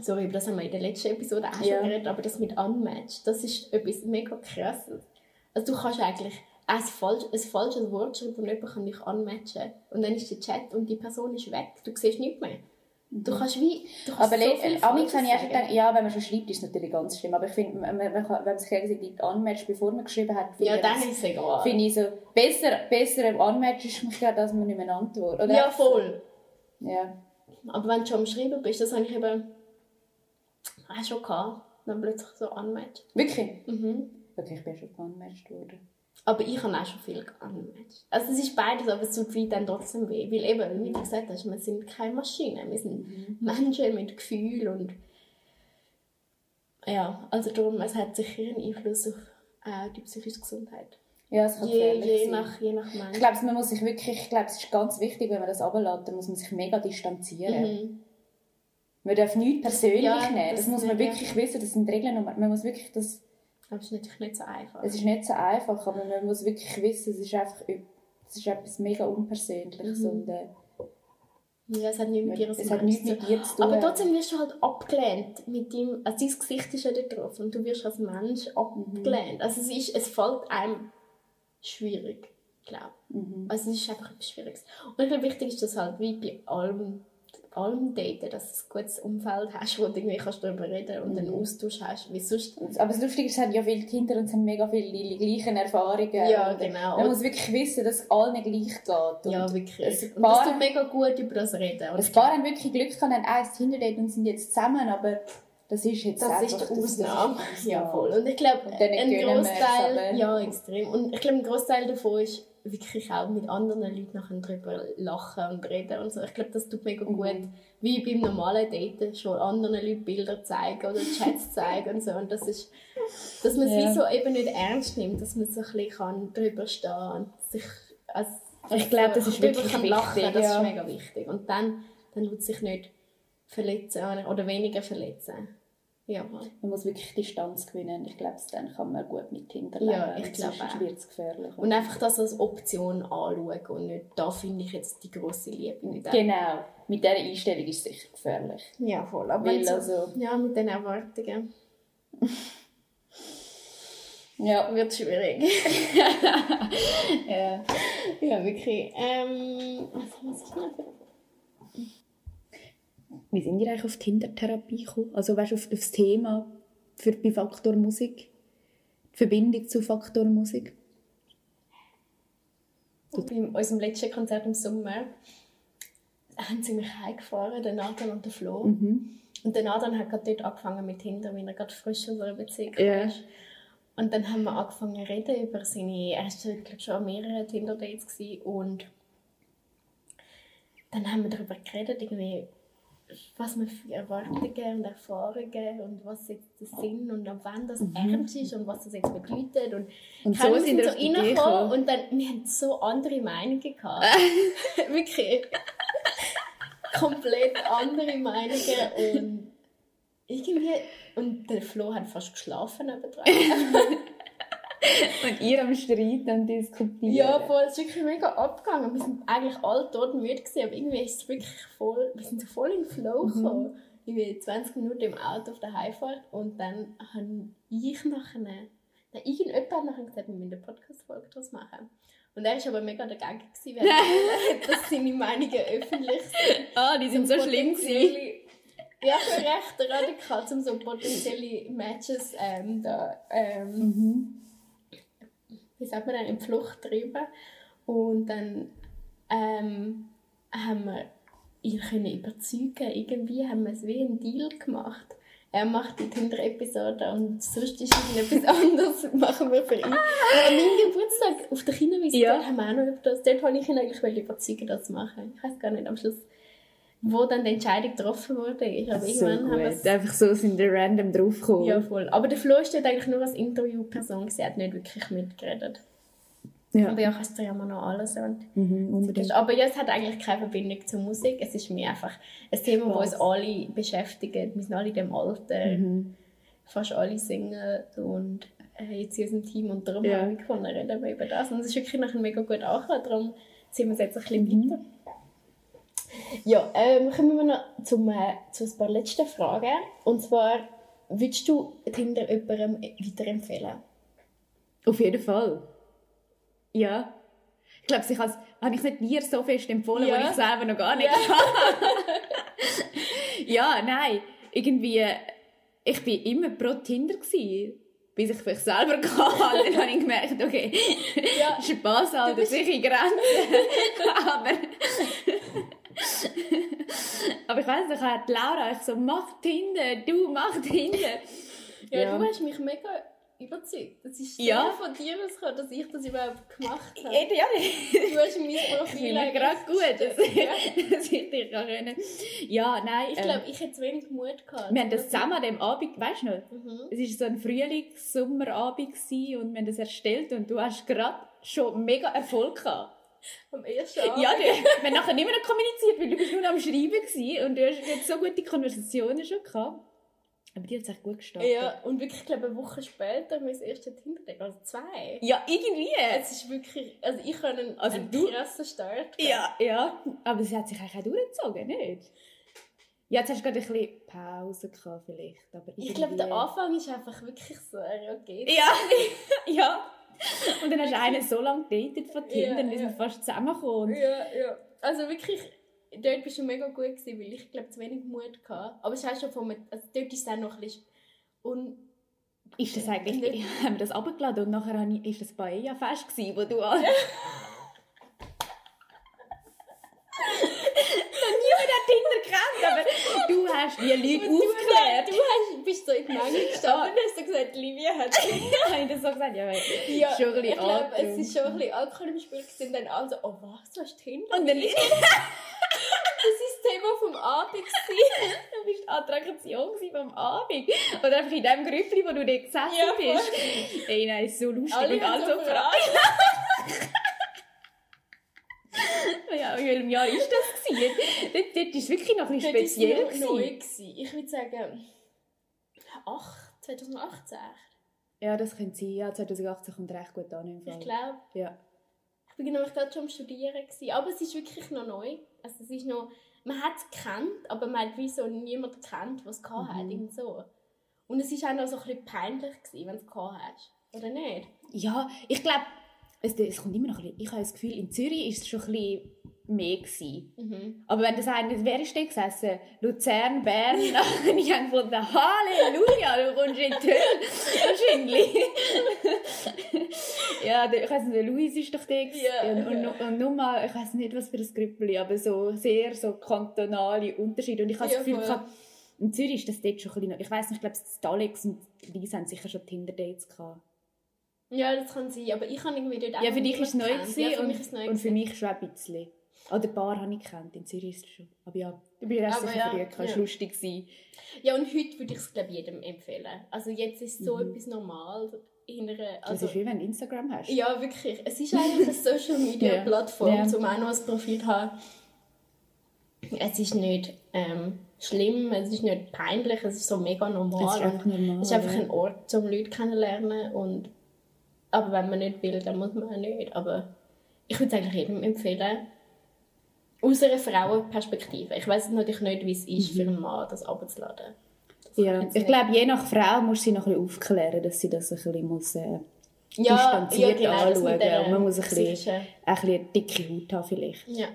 sorry, über das haben wir in der letzten Episode auch Ja. schon geredet, aber das mit Unmatch, das ist etwas mega krasses. Also du kannst eigentlich ein, falsch, ein falsches Wort schreiben und jemand kann dich unmatchen. Und dann ist der Chat und die Person ist weg. Du siehst nichts mehr. Du kannst wie, du kannst Aber so viel Amix habe ich auch gedacht, ja, wenn man schon schreibt, ist es natürlich ganz schlimm. Aber ich finde, man, man, man kann- wenn man sich gegenseitig unmatcht, bevor man geschrieben hat, finde Ja, ich, dann ist egal. finde ich so, besser, besser Unmatch ist mich gerade, als man nicht mehr antwortet. Oder Ja, voll. Ja. Aber wenn du schon am Schreiben bist, das habe ich eben auch schon gehabt. Dann plötzlich so unmatch. Wirklich? Mhm. Okay, ich bin schon unmatched worden. Aber ich habe auch schon viel unmatched. Also es ist beides, aber es tut wie dann trotzdem weh. Weil eben, wie du gesagt hast, wir sind keine Maschinen. Wir sind Menschen mit Gefühl und ja, also darum, es hat sicher einen Einfluss auf äh, die psychische Gesundheit. Ja, es kann Je, je, sein. nach, je nach Ich Mensch. glaube, man muss sich wirklich, ich glaube, es ist ganz wichtig, wenn man das runterlässt, dann muss man sich mega distanzieren. Mhm. Man darf nichts persönlich Ja, nehmen. Das, das muss man wirklich wissen, das sind Regeln und man muss wirklich das, Aber es ist natürlich nicht so einfach. es ist nicht so einfach, aber man muss wirklich wissen, es ist einfach, es ist etwas mega Unpersönliches Mhm. und äh, Ja, es hat nichts mit dir es hat nichts mit dir zu tun. Aber trotzdem wirst du halt abgelehnt mit dem, also dein Gesicht ist ja da drauf und du wirst als Mensch abgelehnt. Also es ist, es fällt einem schwierig, glaube ich. Also es ist einfach etwas Schwieriges. Und ich glaube, wichtig ist, dass halt wie bei allem, allem Daten, dass du ein gutes Umfeld hast, wo du irgendwie kannst darüber reden und einen Austausch hast, wie sonst. Aber das Lustige ist, es haben ja viele Kinder und es haben mega viele die gleichen Erfahrungen. Ja, genau. Man muss wirklich wissen, dass es allen gleich geht. Ja, wirklich. Und das tut mega gut über das reden. Und ein paar haben wirklich Glück gehabt, haben ein Tinder-Date und sind jetzt zusammen, aber das ist jetzt Das einfach... ist die das- das ist Ausnahme. Ja, voll. Und ich glaube, ein es, Großteil, ja, extrem. Und ich glaube, ein Großteil davon ist wirklich auch mit anderen Leuten nachher drüber lachen und reden und so. Ich glaube, das tut mega Mhm. gut, wie beim normalen Daten schon anderen Leuten Bilder zeigen oder Chats (laughs) zeigen und so. Und das ist, dass man es Ja. wie so eben nicht ernst nimmt, dass man so ein bisschen kann drüber stehen und sich als Ich glaube, das ist wirklich kann lachen, wichtig, das ja. ist mega wichtig. Und dann, dann tut sich nicht verletzen oder weniger verletzen. Ja. Man muss wirklich Distanz gewinnen. Ich glaube, dann kann man gut mit Tinder Ja, ich glaube auch. wird es gefährlich. Und einfach das als Option anschauen und nicht, da finde ich jetzt die grosse Liebe mit. Genau. Mit dieser Einstellung ist es sicher gefährlich. Ja, voll. Aber Weil also- ja, mit den Erwartungen (laughs) Ja. wird schwierig. (laughs) ja. ja, wirklich. Ähm, was muss ich noch? Wie sind ihr eigentlich auf Tinder-Therapie gekommen? Also weißt du, auf, auf das Thema für bei Faktor Musik? Die Verbindung zu Faktor Musik? Bei unserem letzten Konzert im Sommer haben sie mich heimgefahren, der Nathan und der Flo. Mhm. Und der Nathan hat gerade dort angefangen mit Tinder, weil er gerade frisch aus einer Beziehung ist. Und dann haben wir angefangen zu reden über seine, er war glaube schon an mehreren Tinder-Dates und dann haben wir darüber geredet, irgendwie, was wir für Erwartungen und Erfahrungen und was jetzt das sind und ab wann das ernst ist und was das jetzt bedeutet. Und, Mhm. Und keine so sind reingekommen gekommen. und dann, wir haben so andere Meinungen gehabt. (laughs) Wirklich. Komplett andere Meinungen und irgendwie, und der Flo hat fast geschlafen nebendran. (laughs) (laughs) Und ihr am Streiten und diskutieren? Ja, voll, es ist wirklich mega abgegangen. Wir sind eigentlich alle tot müde gewesen, aber irgendwie ist es wirklich voll, wir sind so voll in den Flow gekommen. Irgendwie 20 Minuten im Auto auf der Heimfahrt und dann habe ich nachher, Dann irgendjemand hat nachher gesagt, wir müssen eine Podcast-Folge daraus machen. Und er war aber mega dagegen, gewesen, (laughs) (laughs) dass seine Meinungen öffentlich sind. Ah, die sind so schlimm gewesen. Ja, für recht radikal, um so potenzielle Matches ähm, da, ähm, Mhm. Wie sagt man dann, in die Flucht treiben. Und dann ähm, haben wir ihn können überzeugen. Irgendwie haben wir es wie einen Deal gemacht. Er macht die Tinder-Episode und sonst ist irgendetwas (laughs) anderes machen wir für ihn. An meinem Geburtstag auf der Kinderwiese Ja. haben wir auch noch über das. Dort wollte ich ihn eigentlich überzeugen, das zu machen. Ich weiß gar nicht am Schluss, wo dann die Entscheidung getroffen wurde. Ich So irgendwann haben wir. Einfach so sind wir random draufgekommen. ja, voll. Aber der Flo ist dort eigentlich nur als Interviewperson, er hat nicht wirklich mitgeredet. ja. Aber ja, kannst du ja mal noch alles sagen. Mhm, unbedingt. Aber ja, es hat eigentlich keine Verbindung zur Musik. Es ist mir einfach ein Thema, das uns alle beschäftigt. Wir sind alle in dem Alter. Mhm. Fast alle singen und äh, jetzt in unserem Team. Und darum Ja. haben wir gefunden, reden wir über das. Und es ist wirklich nachher mega gut angekommen. Darum ziehen wir es jetzt ein bisschen Mhm. weiter. Ja, ähm, kommen wir noch zum, äh, zu ein paar letzten Fragen. Und zwar, würdest du Tinder jemandem weiterempfehlen? Auf jeden Fall. Ja. Ich glaube, ich habe ich nicht dir so fest empfohlen, Ja. weil ich selber noch gar nicht (laughs) Ja, nein. Irgendwie, ich bin immer pro Tinder gewesen, bis ich vielleicht selber (laughs) kann. Dann habe ich gemerkt, okay, Ja. Spaß halt, bist- sicher Grenzen. (laughs) aber, (laughs) aber ich weiss nicht, hat Laura ich so, mach Tinder, du mach Tinder. (laughs) Ja, Ja. du hast mich mega überzeugt. Das ist Ja. von dir ausgekommen, dass ich das überhaupt gemacht habe. Ja, Du hast mein (laughs) Profil finde eigentlich- gerade gut, dass, Ja. dass ich dich kann können. Ja, nein. Ich ähm, glaube, ich hätte zu wenig Mut gehabt. wir haben das zusammen an dem Abend, weißt du noch? Mhm. Es war so ein Frühlings-Sommerabend und wir haben das erstellt und du hast gerade schon mega Erfolg gehabt. Am ersten Abend. Ja, du, wir haben nachher nicht mehr kommuniziert, weil du bist nur am Schreiben gewesen und du hast jetzt so gute Konversationen schon gehabt. Aber die hat es echt gut gestartet. Ja, und wirklich, ich glaube, eine Woche später mein erstes Tinder-Date, also zwei. Ja, irgendwie. Es ist wirklich, also ich habe einen, Also einen du- krassen Start. gehabt. Ja, ja. Aber sie hat sich eigentlich auch durchgezogen, nicht? Ja, jetzt hast du gerade ein bisschen Pause gehabt vielleicht, aber Ich glaube, der irgendwie- Anfang ist einfach wirklich so, geht. Ja, (laughs) ja. (laughs) Und dann hast du einen so lange gedatet von Tinder, Ja, dann sind ja. wir fast zusammengekommen. Ja, ja. Also wirklich, dort bist du mega gut gewesen, weil ich glaube, zu wenig Mut hatte. Aber es auch schon von, also dort ist es auch noch ein bisschen un Ist das eigentlich, (laughs) haben wir das abgeladen und nachher ich, ist das Paella-Fest gewesen, wo du (laughs) an... Noch niemand hat Tinder gekannt, aber du hast die Leute Und du, aufgeklärt. du hast, bist so in die Menge gestanden und hast so gesagt, Livia hat (laughs) das so gesagt? Ja, weil ja, schon ein bisschen ich glaube, es ist schon ein bisschen Alkohol im Spiel gewesen. Und dann alle so, oh was, du hast Tinder? Und dann (laughs) das ist das Thema vom Abend gewesen. Du bist die Attraktion vom Abend. Oder einfach in dem Grüppli, wo du dort gesessen Ja, bist. Ey, nein, ist so lustig. Alle und alle so so fragen. Ja, in welchem Jahr ist das gewesen? Dort, dort ist es wirklich noch ein bisschen Dort speziell noch neu gewesen. Ich würde sagen, 8, 2018. Ja, das könnte sein. Ja, 2018 kommt recht gut an im Fall. Ich glaube, Ja. ich bin nämlich gerade schon am Studieren gewesen. Aber es ist wirklich noch neu. Also es ist noch, man hat es gekannt, aber man hat wie so niemand gekannt, was es gehabt hat. Irgend so. Und es war auch noch so ein bisschen peinlich, gewesen, wenn du es gehabt hast. Oder nicht? Ja, ich glaube, es, es kommt immer noch ein bisschen, ich habe das Gefühl, in Zürich ist es schon ein bisschen mehr gewesen. Mhm. Aber wenn das eine, wer ist da gesessen? Luzern, Bern, (laughs) und ich habe gefunden, Halleluja, du kommst in die Hölle, wahrscheinlich. (laughs) ja, der, ich weiss nicht, der Luis ist doch der. Ja, und, und, ja. und, und nur mal, ich weiss nicht, was für ein Grüppli, aber so sehr so kantonale Unterschiede. Und ich habe Ja, das Gefühl, voll. in Zürich ist das dort schon ein bisschen, ich weiss nicht, ich glaube, Alex und Lisa haben sicher schon Tinder-Dates gehabt. Ja, das kann sein. Aber ich habe irgendwie dort auch Ja, für dich ist es neu gewesen. Ja, für und, und für mich schon ein bisschen. Oder ein paar habe ich gekannt, in Zürich schon. Aber ja, du bist erst sicher ja, gehabt, es ja. lustig. gewesen. Ja, und heute würde ich es, glaube jedem empfehlen. Also jetzt ist so etwas normal. In einer, Das also, ist wie wenn du Instagram hast. ja, wirklich. Es ist eigentlich eine Social Media (laughs) Ja. Um auch noch ein Profil zu haben. Es ist nicht ähm, schlimm, es ist nicht peinlich, es ist so mega normal. Es ist einfach normal, Es ist einfach ja. ein Ort, um Leute kennenzulernen. Und, aber wenn man nicht will, dann muss man auch nicht. Aber ich würde es eigentlich jedem empfehlen. Aus einer Frauenperspektive. Ich weiß natürlich nicht, wie es ist, Mhm. für einen Mann das abzuladen. Das Ja, ich glaube, je nach Frau muss sie noch ein bisschen aufklären, dass sie das ein bisschen muss, äh, ja, distanziert ja, genau, anschauen der und man muss ein bisschen, ein bisschen eine dicke Haut haben vielleicht. Ja.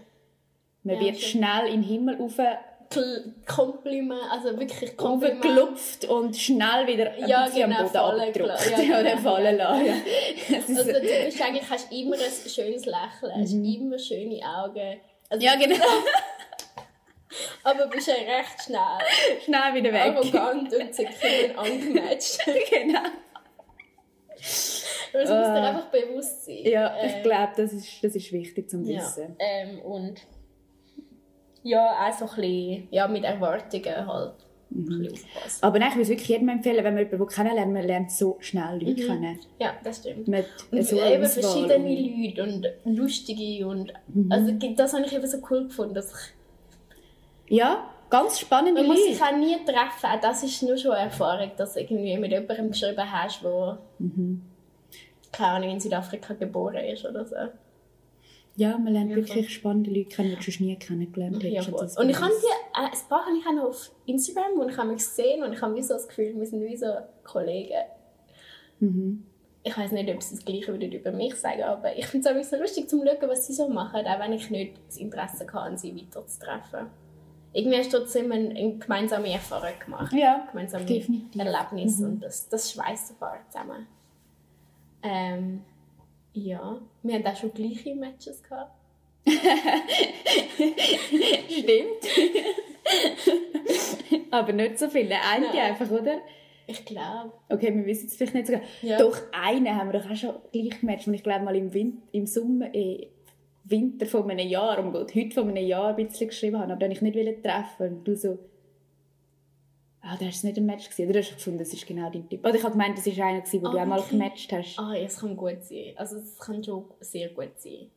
Man Ja, wird schon. schnell in den Himmel rauf, Kl- Kompliment, also wirklich Kompliment. raufgelupft und schnell wieder ein Ja, bisschen genau, am Boden gelassen. Ja, Ja, (laughs) oder genau. fallen lassen. Ja. Also du (laughs) bist eigentlich, hast immer ein schönes Lächeln, hast immer schöne Augen. Also, ja, genau. (laughs) Aber bist ja recht schnell. Schnell wieder weg. Arrogant und zickeln angematcht. (laughs) genau. Das muss dir Ah. einfach bewusst sein. Ja, ich Ähm, glaube, das ist, das ist wichtig zum Ja, Wissen. ähm, und ja, auch so ein bisschen, ja, mit Erwartungen halt Mhm. Aber nein, ich würde es wirklich jedem empfehlen, wenn man jemanden kennenlernt, man lernt so schnell Leute Mhm. kennen. Ja, das stimmt. Mit Und so eben verschiedene Leute und lustige und Mhm. also das habe ich eben so cool gefunden, dass ich, Ja, ganz spannende man muss sich auch nie treffen, auch das ist nur schon eine Erfahrung, dass du irgendwie mit jemandem geschrieben hast, der Mhm. keine Ahnung, in Südafrika geboren ist oder so. Ja, man lernt Ja, wirklich spannende Leute kennen, die du schon nie kennengelernt Ja, hättest. voll. Das Und ich habe die, äh, ein paar habe ich auch noch auf Instagram, wo ich habe mich gesehen und ich habe wie so das Gefühl, wir sind wie so Kollegen. Mhm. Ich weiß nicht, ob sie das Gleiche würden über mich sagen, aber ich finde es auch so lustig zum schauen, was sie so machen, auch wenn ich nicht das Interesse hatte, sie weiterzutreffen. Irgendwie hast du trotzdem eine, eine gemeinsame Erfahrung gemacht. Ja, gemeinsame definitiv. Erlebnis und das, das schweißt sofort zusammen. Ähm, ja, wir haben auch schon gleiche Matches gehabt. (laughs) Stimmt. (laughs) Aber nicht so viele. Eine Nein. einfach, oder? Ich glaube. Okay, wir wissen es vielleicht nicht sogar. Ja. Doch, einen haben wir doch auch schon gleich gematcht, und ich glaube mal im, Win im Sommer, äh, Winter von einem Jahr, um Gott, heute von einem Jahr ein bisschen geschrieben habe, aber den ich nicht treffen. Und du so, ah, da hast du nicht ein Match gesehen, oder hast du gefunden, das ist genau dein Typ? Oder ich habe gemeint, das war einer, gewesen, wo du Ah, auch mal okay. gematcht hast. Ah, ja, es kann gut sein. Also es kann schon sehr gut sein.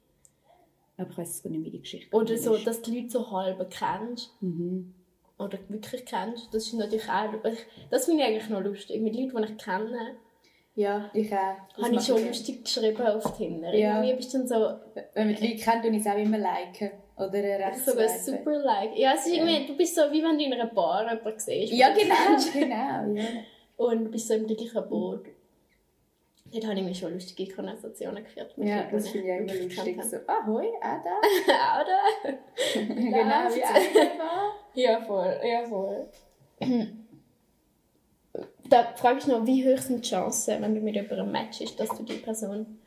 Aber ich weiss es gar nicht, wie die Geschichte Oder so, ist. dass die Leute so halb kennst. Mhm. Oder wirklich kennst. Das ist natürlich auch... ich- Das finde ich eigentlich noch lustig. Mit Leuten, die ich kenne, Ja, ich auch. Das habe ich schon lustig geschrieben auf Tinder. Ja. Irgendwie bist du dann so... Wenn man die Leute kennt, tue ich es auch immer liken. Oder rechts Sogar super like. Ja, es ist irgendwie... Du bist so, wie wenn du in einer Bar jemanden siehst. Ja, genau, genau, ja. (laughs) Und bist so im gleichen Boot. Dort habe ich mir schon lustige Konversationen geführt. mit Ja, Leuten, das finde ich immer lustig. So, ahoi, auch da. (laughs) habe. Oder? (laughs) genau, wie auch war. Ja, voll, ja, voll. Da frage ich noch, wie hoch sind die Chancen, wenn du mit jemandem matchst, dass du die Person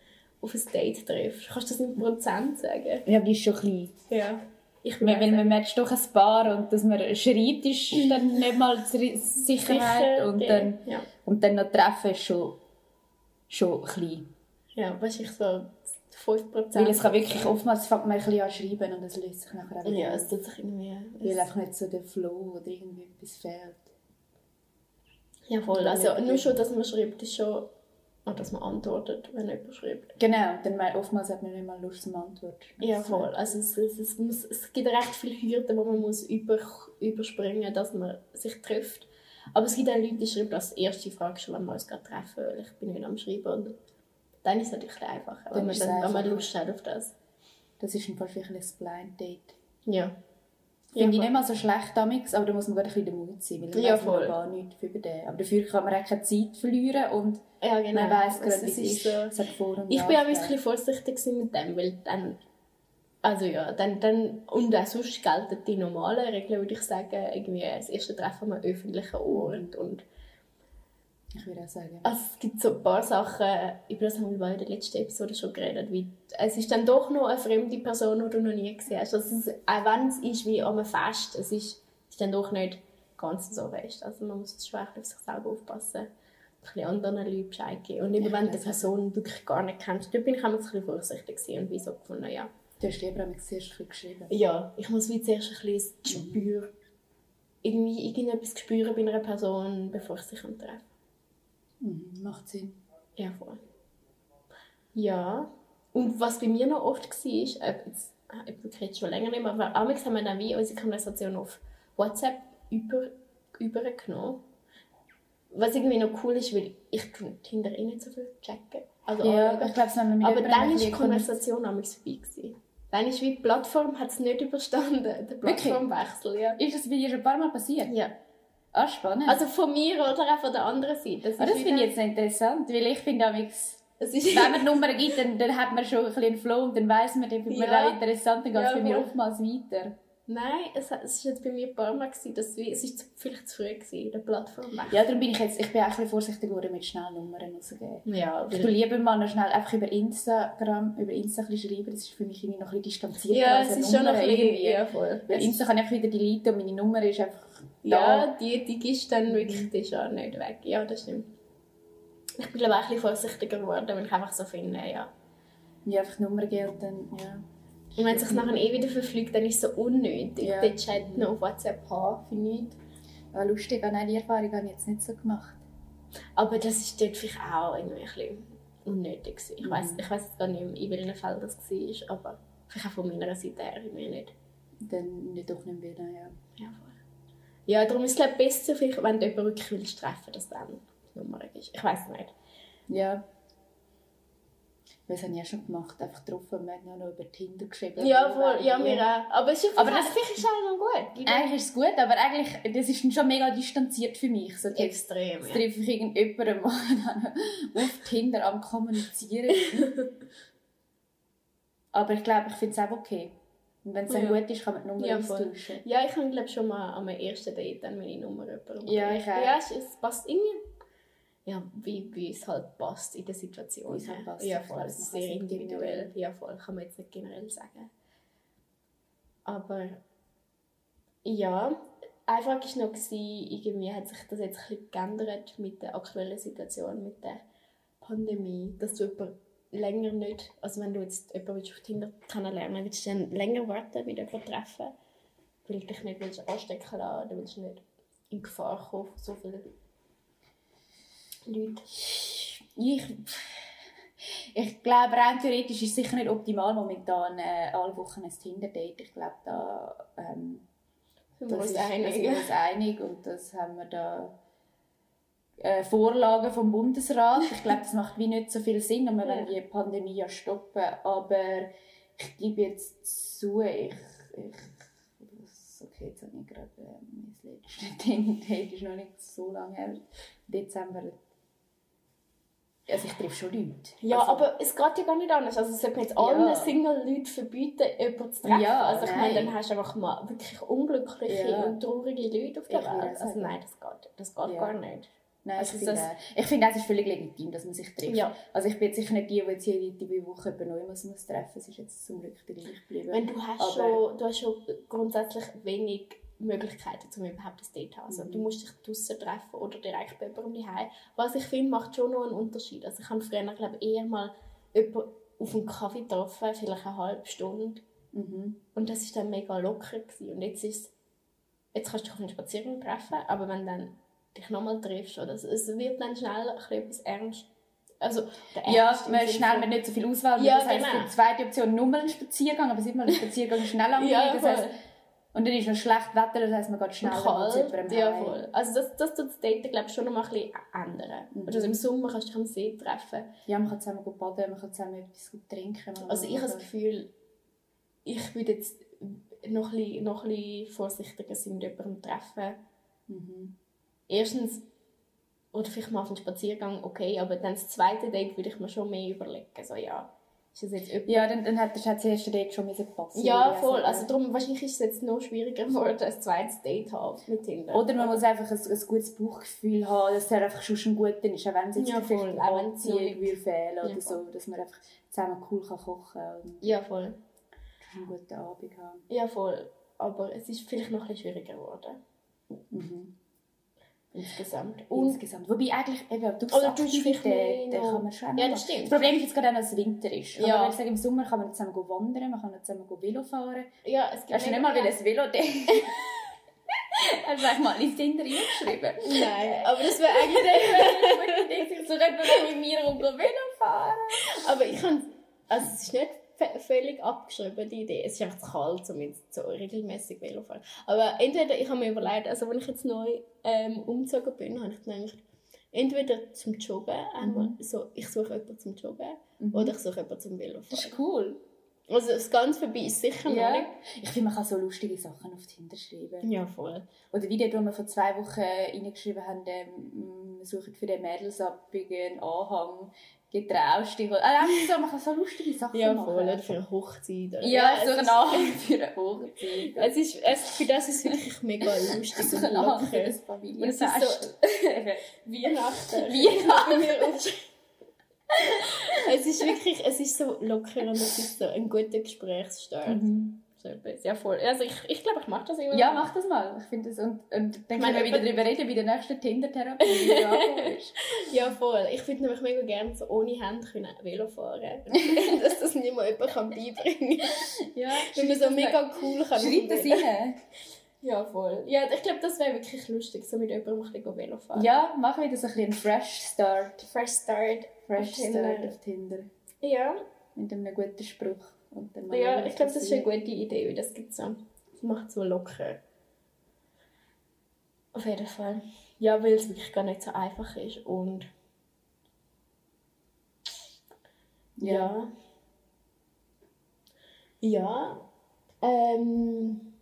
auf ein Date triffst? Kannst du das in Prozent sagen? Ja, die ist schon klein. Ja. Ich Weil, weil man matcht doch ein Paar und dass man schreibt, ist dann nicht mal Sicherheit. und, ja. dann, Ja, und dann noch treffen ist schon, schon klein. ja du, ich so 5%. Weil es kann wirklich, oftmals fängt man ein bisschen an schreiben und es löst sich nachher auch wieder Ja, es tut sich irgendwie... Weil einfach nicht so der Flow oder irgendwie etwas fehlt. Ja, voll. Also nur schon, dass man schreibt, ist schon... Oder dass man antwortet, wenn jemand schreibt. Genau, dann mal, oftmals hat man nicht mal Lust zum Antworten. Ja, voll. Also es, es, es, muss, es gibt recht viele Hürden, die man muss über, überspringen dass man sich trifft. Aber es gibt auch Leute, die schreiben als erste Frage schon, wenn wir uns gerade treffen, weil ich bin nicht am Schreiben. Und dann ist es natürlich einfacher, wenn man, dann, wenn man. Lust hat auf das. Das ist im Fall vielleicht ein Blind Date. Ja. Finde ich voll. nicht mal so schlecht damals, aber da muss man gerade ein bisschen den Mut sein, weil Ja, voll. gar nichts über den. Aber dafür kann man auch keine Zeit verlieren und Ja, genau. man weiss gerade, Also, wie es ist. so- Es und Ich bin auch ein bisschen vorsichtig mit dem, weil dann, also ja, dann, dann, und auch sonst gelten die normalen Regeln, würde ich sagen, irgendwie das erste Treffen am öffentlichen Ort und Ich würde auch sagen. also es gibt so ein paar Sachen, über das haben wir bei der letzten Episode schon geredet, wie, es ist dann doch noch eine fremde Person, die du noch nie gesehen hast. Also es auch wenn es ist wie an einem Fest, es ist, ist dann doch nicht ganz so fest. Also man muss schon auf sich selber aufpassen. Ein bisschen anderen Leuten Bescheid geben. Und eben, wenn du die das- bisschen wirklich gar nicht kennst, da bin ich auch ein bisschen vorsichtig und wie so gefunden, ja. Du hast lieber am zuerst geschrieben. Ja, ich muss wie zuerst ein bisschen das Gespür, irgendwie irgendetwas spüren bei einer Person, bevor ich sie treffen kann. Mhm, macht Sinn. Ja, voll. Ja. Und was bei mir noch oft war, ist, äh, jetzt, äh, ich rede schon länger nicht mehr, aber amigs haben wir dann wie unsere Konversation auf WhatsApp über, übergenommen. Was irgendwie noch cool ist, weil ich hinter eh nicht so viel checken. Also Ja, ich glaube, es haben wir Aber dann ist die Konversation amigs vorbei gewesen. Dann ist wie die Plattform hat es nicht überstanden, der Plattformwechsel, ja. Ist das bei dir schon ein paar Mal passiert? Ja. Ah, spannend. Also von mir oder auch von der anderen Seite. Das, ah, das finde ich jetzt interessant, weil ich finde, Es ist wenn man Nummern gibt, dann, dann hat man schon ein bisschen einen Flow und dann weiss man, dann findet man Ja. auch interessant, dann geht es Ja, bei mir oftmals weiter. Nein, es, hat- es ist jetzt bei mir ein paar Mal gewesen, dass wir, es ist vielleicht zu früh gewesen, der Plattform. Ja, darum bin ich jetzt, ich bin auch ein bisschen vorsichtig geworden mit schnell Nummern rauszugeben. ja, Ich tue lieber mal noch schnell einfach über Instagram, über Insta ein bisschen schreiben, das ist für mich irgendwie noch ein bisschen distanzierter ja, es ist schon noch ein bisschen, irgendwie. ja, voll. Es- Insta kann ich einfach wieder deleten und meine Nummer ist einfach. Ja, die, die gibst dann wirklich, die ist auch nicht weg. Ja, das stimmt. Ich bin glaube auch ein bisschen vorsichtiger geworden, wenn ich einfach so finde, ja. Ja, einfach Nummer dann, ja. Und wenn es sich nachher eh wieder verfliegt, dann ist es so unnötig. Ja. Dort Chat noch auf WhatsApp haben, für nichts. ja lustig, nein, die Erfahrung habe ich jetzt nicht so gemacht. Aber das ist dort vielleicht auch irgendwie ein bisschen unnötig gewesen. Ich Mhm. weiß ich jetzt gar nicht, mehr, in welchen Fällen das war, aber vielleicht auch von meiner Seite her irgendwie nicht. Dann nicht doch nicht wieder, ja. Ja. Ja, darum ist es glaube ich besser, vielleicht, wenn du jemanden wirklich willst treffen, dass dann die Nummer ist. Ich weiß nicht. Ja. Das habe ich ja schon gemacht, einfach getroffen und wir haben ja noch über Tinder geschrieben. Ja, voll. Ja, mir auch. Aber, es ist Aber das- vielleicht ist auch noch gut. Eigentlich ist es gut, aber eigentlich, das ist schon mega distanziert für mich. So, Extrem, jetzt ja. treffe ich irgendjemanden mal (laughs) auf Tinder am Kommunizieren. (laughs) aber ich glaube, ich finde es auch okay. Und wenn es dann Ja. gut ist, kann man die Nummer Ja, austauschen. Ja, ich habe glaube schon mal am ersten Date dann meine Nummer jemandem Ja, ich auch. Ja, es, es passt irgendwie. Ja, wie, wie es halt passt in der Situation. Wie es halt passt. Ja, voll. Es ist sehr nicht individuell. Ja, voll. Kann man jetzt nicht generell sagen. Aber ja, eine Frage war noch, irgendwie hat sich das jetzt ein bisschen geändert mit der aktuellen Situation, mit der Pandemie, dass du jemanden länger nicht, also wenn du jetzt jemanden willst auf Tinder kennenlernen willst du dann länger warten, mit jemandem treffen, weil du dich nicht willst anstecken lassen, oder willst du nicht in Gefahr kommen, so viele Leute. Ich, ich glaube, rein theoretisch ist es sicher nicht optimal momentan äh, alle Wochen ein Tinder-Date. Ich glaube, da ähm, das ist, da sind einig. wir uns einig und das haben wir da äh, Vorlagen vom Bundesrat. Ich glaube, (laughs) das macht wie nicht so viel Sinn und wir Ja. die Pandemie ja stoppen. Aber ich gebe jetzt zu, ich, ich okay, jetzt habe ich gerade äh, mein letztes (laughs) Tinder-Date ist noch nicht so lange her. Dezember. Also ich treffe schon Leute. Ja, also, aber es geht ja gar nicht anders. Also, es sollte man jetzt allen Ja. Single-Leuten verbieten, jemanden zu treffen. Ja, also, ich meine, dann hast du einfach mal wirklich unglückliche Ja. und traurige Leute auf der Welt. Also, nein, das geht, das geht Ja. gar nicht. Nein, Also ich finde, das- ich finde, ist völlig legitim, dass man sich trifft. Ja. Also ich bin jetzt sicher nicht die, die jetzt jede Woche jemanden Neues muss treffen muss. Es ist jetzt zum Glück der gleich geblieben. Wenn du hast, schon, du hast schon grundsätzlich wenig Möglichkeiten, um überhaupt ein Date zu haben. Also, Mhm. du musst dich draussen treffen oder direkt bei jemandem daheim. Was ich finde, macht schon noch einen Unterschied. Also, ich habe früher, glaube ich, eher mal jemanden auf einen Kaffee getroffen, vielleicht eine halbe Stunde. Mhm. Und das war dann mega locker. Gewesen. Und jetzt ist jetzt kannst du dich auf einen Spaziergang treffen, aber wenn dann dich nochmal triffst, oder es, es wird dann schnell etwas ernst. Also, der Ja, man ist schnell mit nicht so viel Auswahl. Ja, das heisst, genau. die zweite Option nur mal ein Spaziergang, aber sieht mal, ein Spaziergang ist schnell langweilig. (laughs) Ja, das heisst, und dann ist noch schlecht Wetter, das heisst, man geht schnell kalt, ja heim. voll. Also das, das tut das Daten, glaube ich, schon noch mal ein bisschen ändern. Mhm. Also im Sommer kannst du dich am See treffen. Ja, man kann zusammen gut baden, man kann zusammen etwas gut trinken. man Also ich habe das Gefühl, ich würde jetzt noch ein bisschen, noch ein bisschen vorsichtiger sein mit jemandem treffen. Mhm. Erstens, oder vielleicht mal auf einen Spaziergang, okay, aber dann das zweite Date würde ich mir schon mehr überlegen. So, ja, ist das jetzt. Ja, dann, dann hat das, erste Date schon müssen passen. Ja, ich voll. Also darum, wahrscheinlich ist es jetzt noch schwieriger (laughs) geworden, ein zweites Date haben mit Tinder. Oder man muss einfach ein, ein gutes Bauchgefühl haben, dass er einfach schon ein guter ist, auch wenn es jetzt Ja, vielleicht voll. Auch Anziehung würde fehlen Ja, oder so, dass man einfach zusammen cool kann kochen und Ja, voll. einen guten Abend haben. Ja, voll. Aber es ist vielleicht noch ein bisschen schwieriger geworden. Mhm. Insgesamt. Und insgesamt. Wobei eigentlich, eben, du vielleicht Aktivitäten kann man schon Ja, das stimmt. Das Problem ist jetzt gerade auch, dass es Winter ist. Ja. Aber wenn ich sage, im Sommer kann man zusammen wandern, man kann zusammen Velo fahren. ja, es gibt Hast du nicht mal wieder ein Velo (laughs) Hast du eigentlich mal ins Tinder reingeschrieben? Nein, aber das wäre eigentlich Ich (laughs) so jemand mit mir und Velo fahren. Aber ich kann, also es ist nicht völlig abgeschrieben, die Idee. Es ist einfach zu kalt, um jetzt so regelmäßig Velo fahren. Aber entweder, ich habe mir überlegt, also wenn ich jetzt neu ähm, umgezogen bin, habe ich eigentlich entweder zum Joggen, einmal, so, ich suche jemanden zum Joggen, oder ich suche jemanden zum Velo Das ist cool. Also das Ganze vorbei ist sicher noch Ja. nicht. Ich finde, man kann so lustige Sachen auf Tinder schreiben. Ja, voll. Oder wie dort, wo wir vor zwei Wochen reingeschrieben haben, ähm, wir suchen für den Mädelsabbigen einen Anhang, getraust dich. Also so, man kann so lustige Sachen Ja, machen. voll. Oder für eine Hochzeit. Oder? Ja, so ein ist- Anhang (laughs) für eine Hochzeit. Es ist, es, für das ist es wirklich mega lustig so und für locker. Und es Familienfest. ist so. (laughs) Weihnachten. Weihnachten. (laughs) es ist wirklich, es ist so locker und es ist so ein guter Gesprächsstart. Mhm. Ja, voll. Also ich, ich glaube, ich mache das immer. Ja, mach das mal. Ich finde das, und, und dann können wir wieder darüber reden, bei der nächsten Tinder-Therapie, wie bist. (laughs) Ja, voll. Ich würde nämlich mega gerne so ohne Hände können Velo fahren (laughs) Dass das nicht mal jemand kann beibringen kann. Ja, Wenn man so mega cool kann. Schreib das rein. Ja, voll. Ja, ich glaube, das wäre wirklich lustig, so mit jemandem ein bisschen Velo fahren. Ja, mach wieder so ein bisschen einen Fresh Start. Fresh Start. Fresh Auf Tinder. Start auf Tinder. Ja, Mit einem guten Spruch. Ja ich glaube, das ist eine gute Idee, weil das gibt so. Das macht so locker. Auf jeden Fall. Ja, weil es wirklich gar nicht so einfach ist und Ja. Ja. Ähm,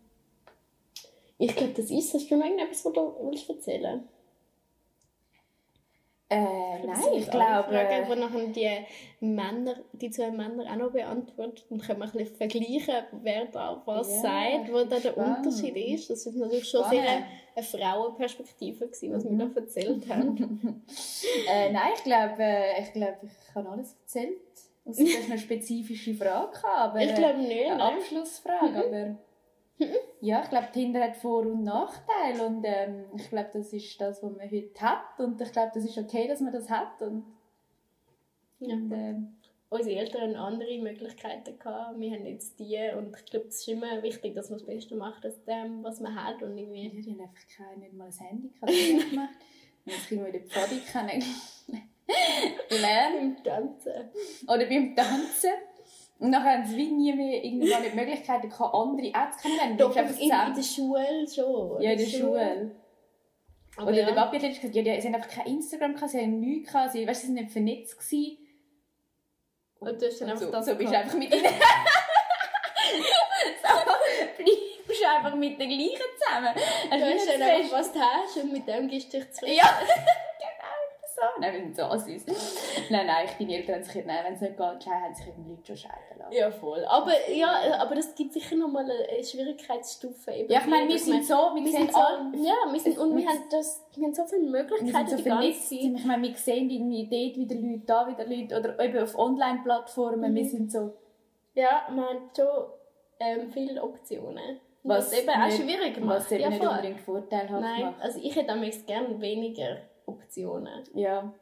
ich glaube, das ist Hast du mir irgendetwas, was du willst erzählen Äh, nein, ich glaube... Fragen, die nachher die Männer, die zwei Männer auch noch beantwortet. Dann können wir ein bisschen vergleichen, wer da was Ja, sagt, wo da der spannend. Unterschied ist. Das ist natürlich schon Spannend. sehr eine, eine Frauenperspektive gewesen, was wir da erzählt haben. (laughs) Äh, nein, ich glaube, äh, ich, glaube, ich habe alles erzählt. Ausser, dass wir eine spezifische Frage. Aber, Ich glaube nicht, Eine ne? Abschlussfrage, aber... Ja, ich glaube, Tinder hat Vor- und Nachteile und ähm, ich glaube, das ist das, was man heute hat und ich glaube, das ist okay, dass man das hat und, Ja. und ähm, Unsere Eltern hatten andere Möglichkeiten gehabt. Wir haben jetzt die und ich glaube, es ist immer wichtig, dass man das Beste macht aus dem, was man hat und ja, irgendwie... die haben einfach kein, nicht mal ein Handy gehabt, wir gemacht. Wir Kind mal in der Pfadi kennengelernt. (laughs) Beim Tanzen. Oder beim Tanzen. Und dann haben sie wie nie mehr irgendwann die Möglichkeit gehabt, andere zu kennenlernen. Doch, Du in, in, der. Schule schon. Ja, in der Schule. Aber Oder ja. der Papi hat gesagt, ja, die, sie haben einfach kein Instagram gehabt, sie haben nichts gehabt, sie, weißt, sie sind nicht vernetzt gewesen. Und du hast dann Und einfach so, das so bist du einfach mit ihnen. (laughs) so bleibst du einfach mit den gleichen zusammen. Du hast dann einfach, was du hast und mit dem gibst du dich zurück. Ja, (laughs) so. Nein, wir sind so süß. Nein, nein, ich, deine Eltern haben sich, nein, wenn es nicht geht, haben sich eben Leute schon scheiden lassen. Ja, voll. Aber, ja, aber das gibt sicher nochmal eine Schwierigkeitsstufe. Eben Ja, ich meine, wir sind so, wir, wir sind so, ja, wir sind, und wir wir- haben, das, wir haben so viele wir Möglichkeiten sind so vernetzt. Zeit. Ich meine, wir sehen irgendwie dort wieder Leute, da wieder Leute, oder eben auf Online-Plattformen, Mhm. wir sind so, Ja, man hat schon ähm, viele Optionen. Was, eben auch schwierig macht. Was eben ja, nicht voll. unbedingt vorteilhaft Nein, macht. also ich hätte damals gerne weniger Optionen. Ja.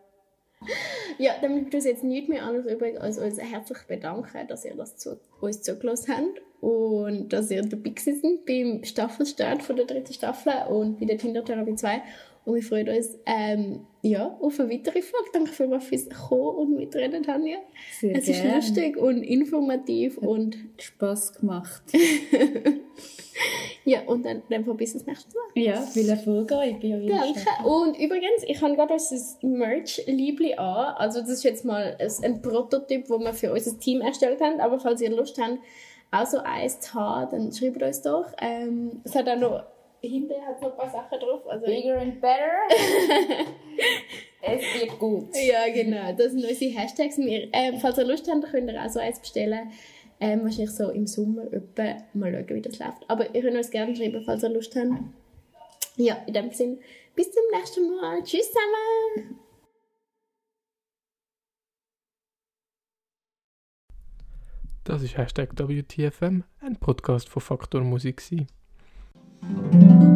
Ja, dann bleibt uns jetzt nichts mehr anderes übrig, als uns herzlich bedanken, dass ihr das zu, uns zugelassen habt und dass ihr dabei seid beim Staffelstart von der dritten Staffel und bei der Tinder-Therapie 2. Und wir freuen uns ähm, ja, auf eine weitere Folge. Danke vielmals fürs Kommen und Mitreden, Tanja. Sehr es ist gern. lustig und informativ und Spass gemacht. (laughs) ja, und dann, dann bis das nächste Mal. Ja, viel Erfolg euch. Danke. Und übrigens, ich habe gerade unser Merch-Liebli an. Also das ist jetzt mal ein Prototyp, wo wir für unser Team erstellt haben. Aber falls ihr Lust habt, auch so eins zu haben, dann schreibt uns doch. Ähm, es hat auch noch, hinten hat noch ein paar Sachen drauf. Also, Bigger and better. (laughs) es wird gut. ja, genau. Das sind unsere Hashtags. Wir, ähm, falls ihr Lust habt, könnt ihr auch so eins bestellen. Ähm, wahrscheinlich so im Sommer etwa. Mal schauen, wie das läuft. Aber ihr könnt uns gerne schreiben, falls ihr Lust habt. Ja, in dem Sinne, bis zum nächsten Mal. Tschüss zusammen! Das ist Hashtag WTFM, ein Podcast von Faktor Musik. gewesen. Música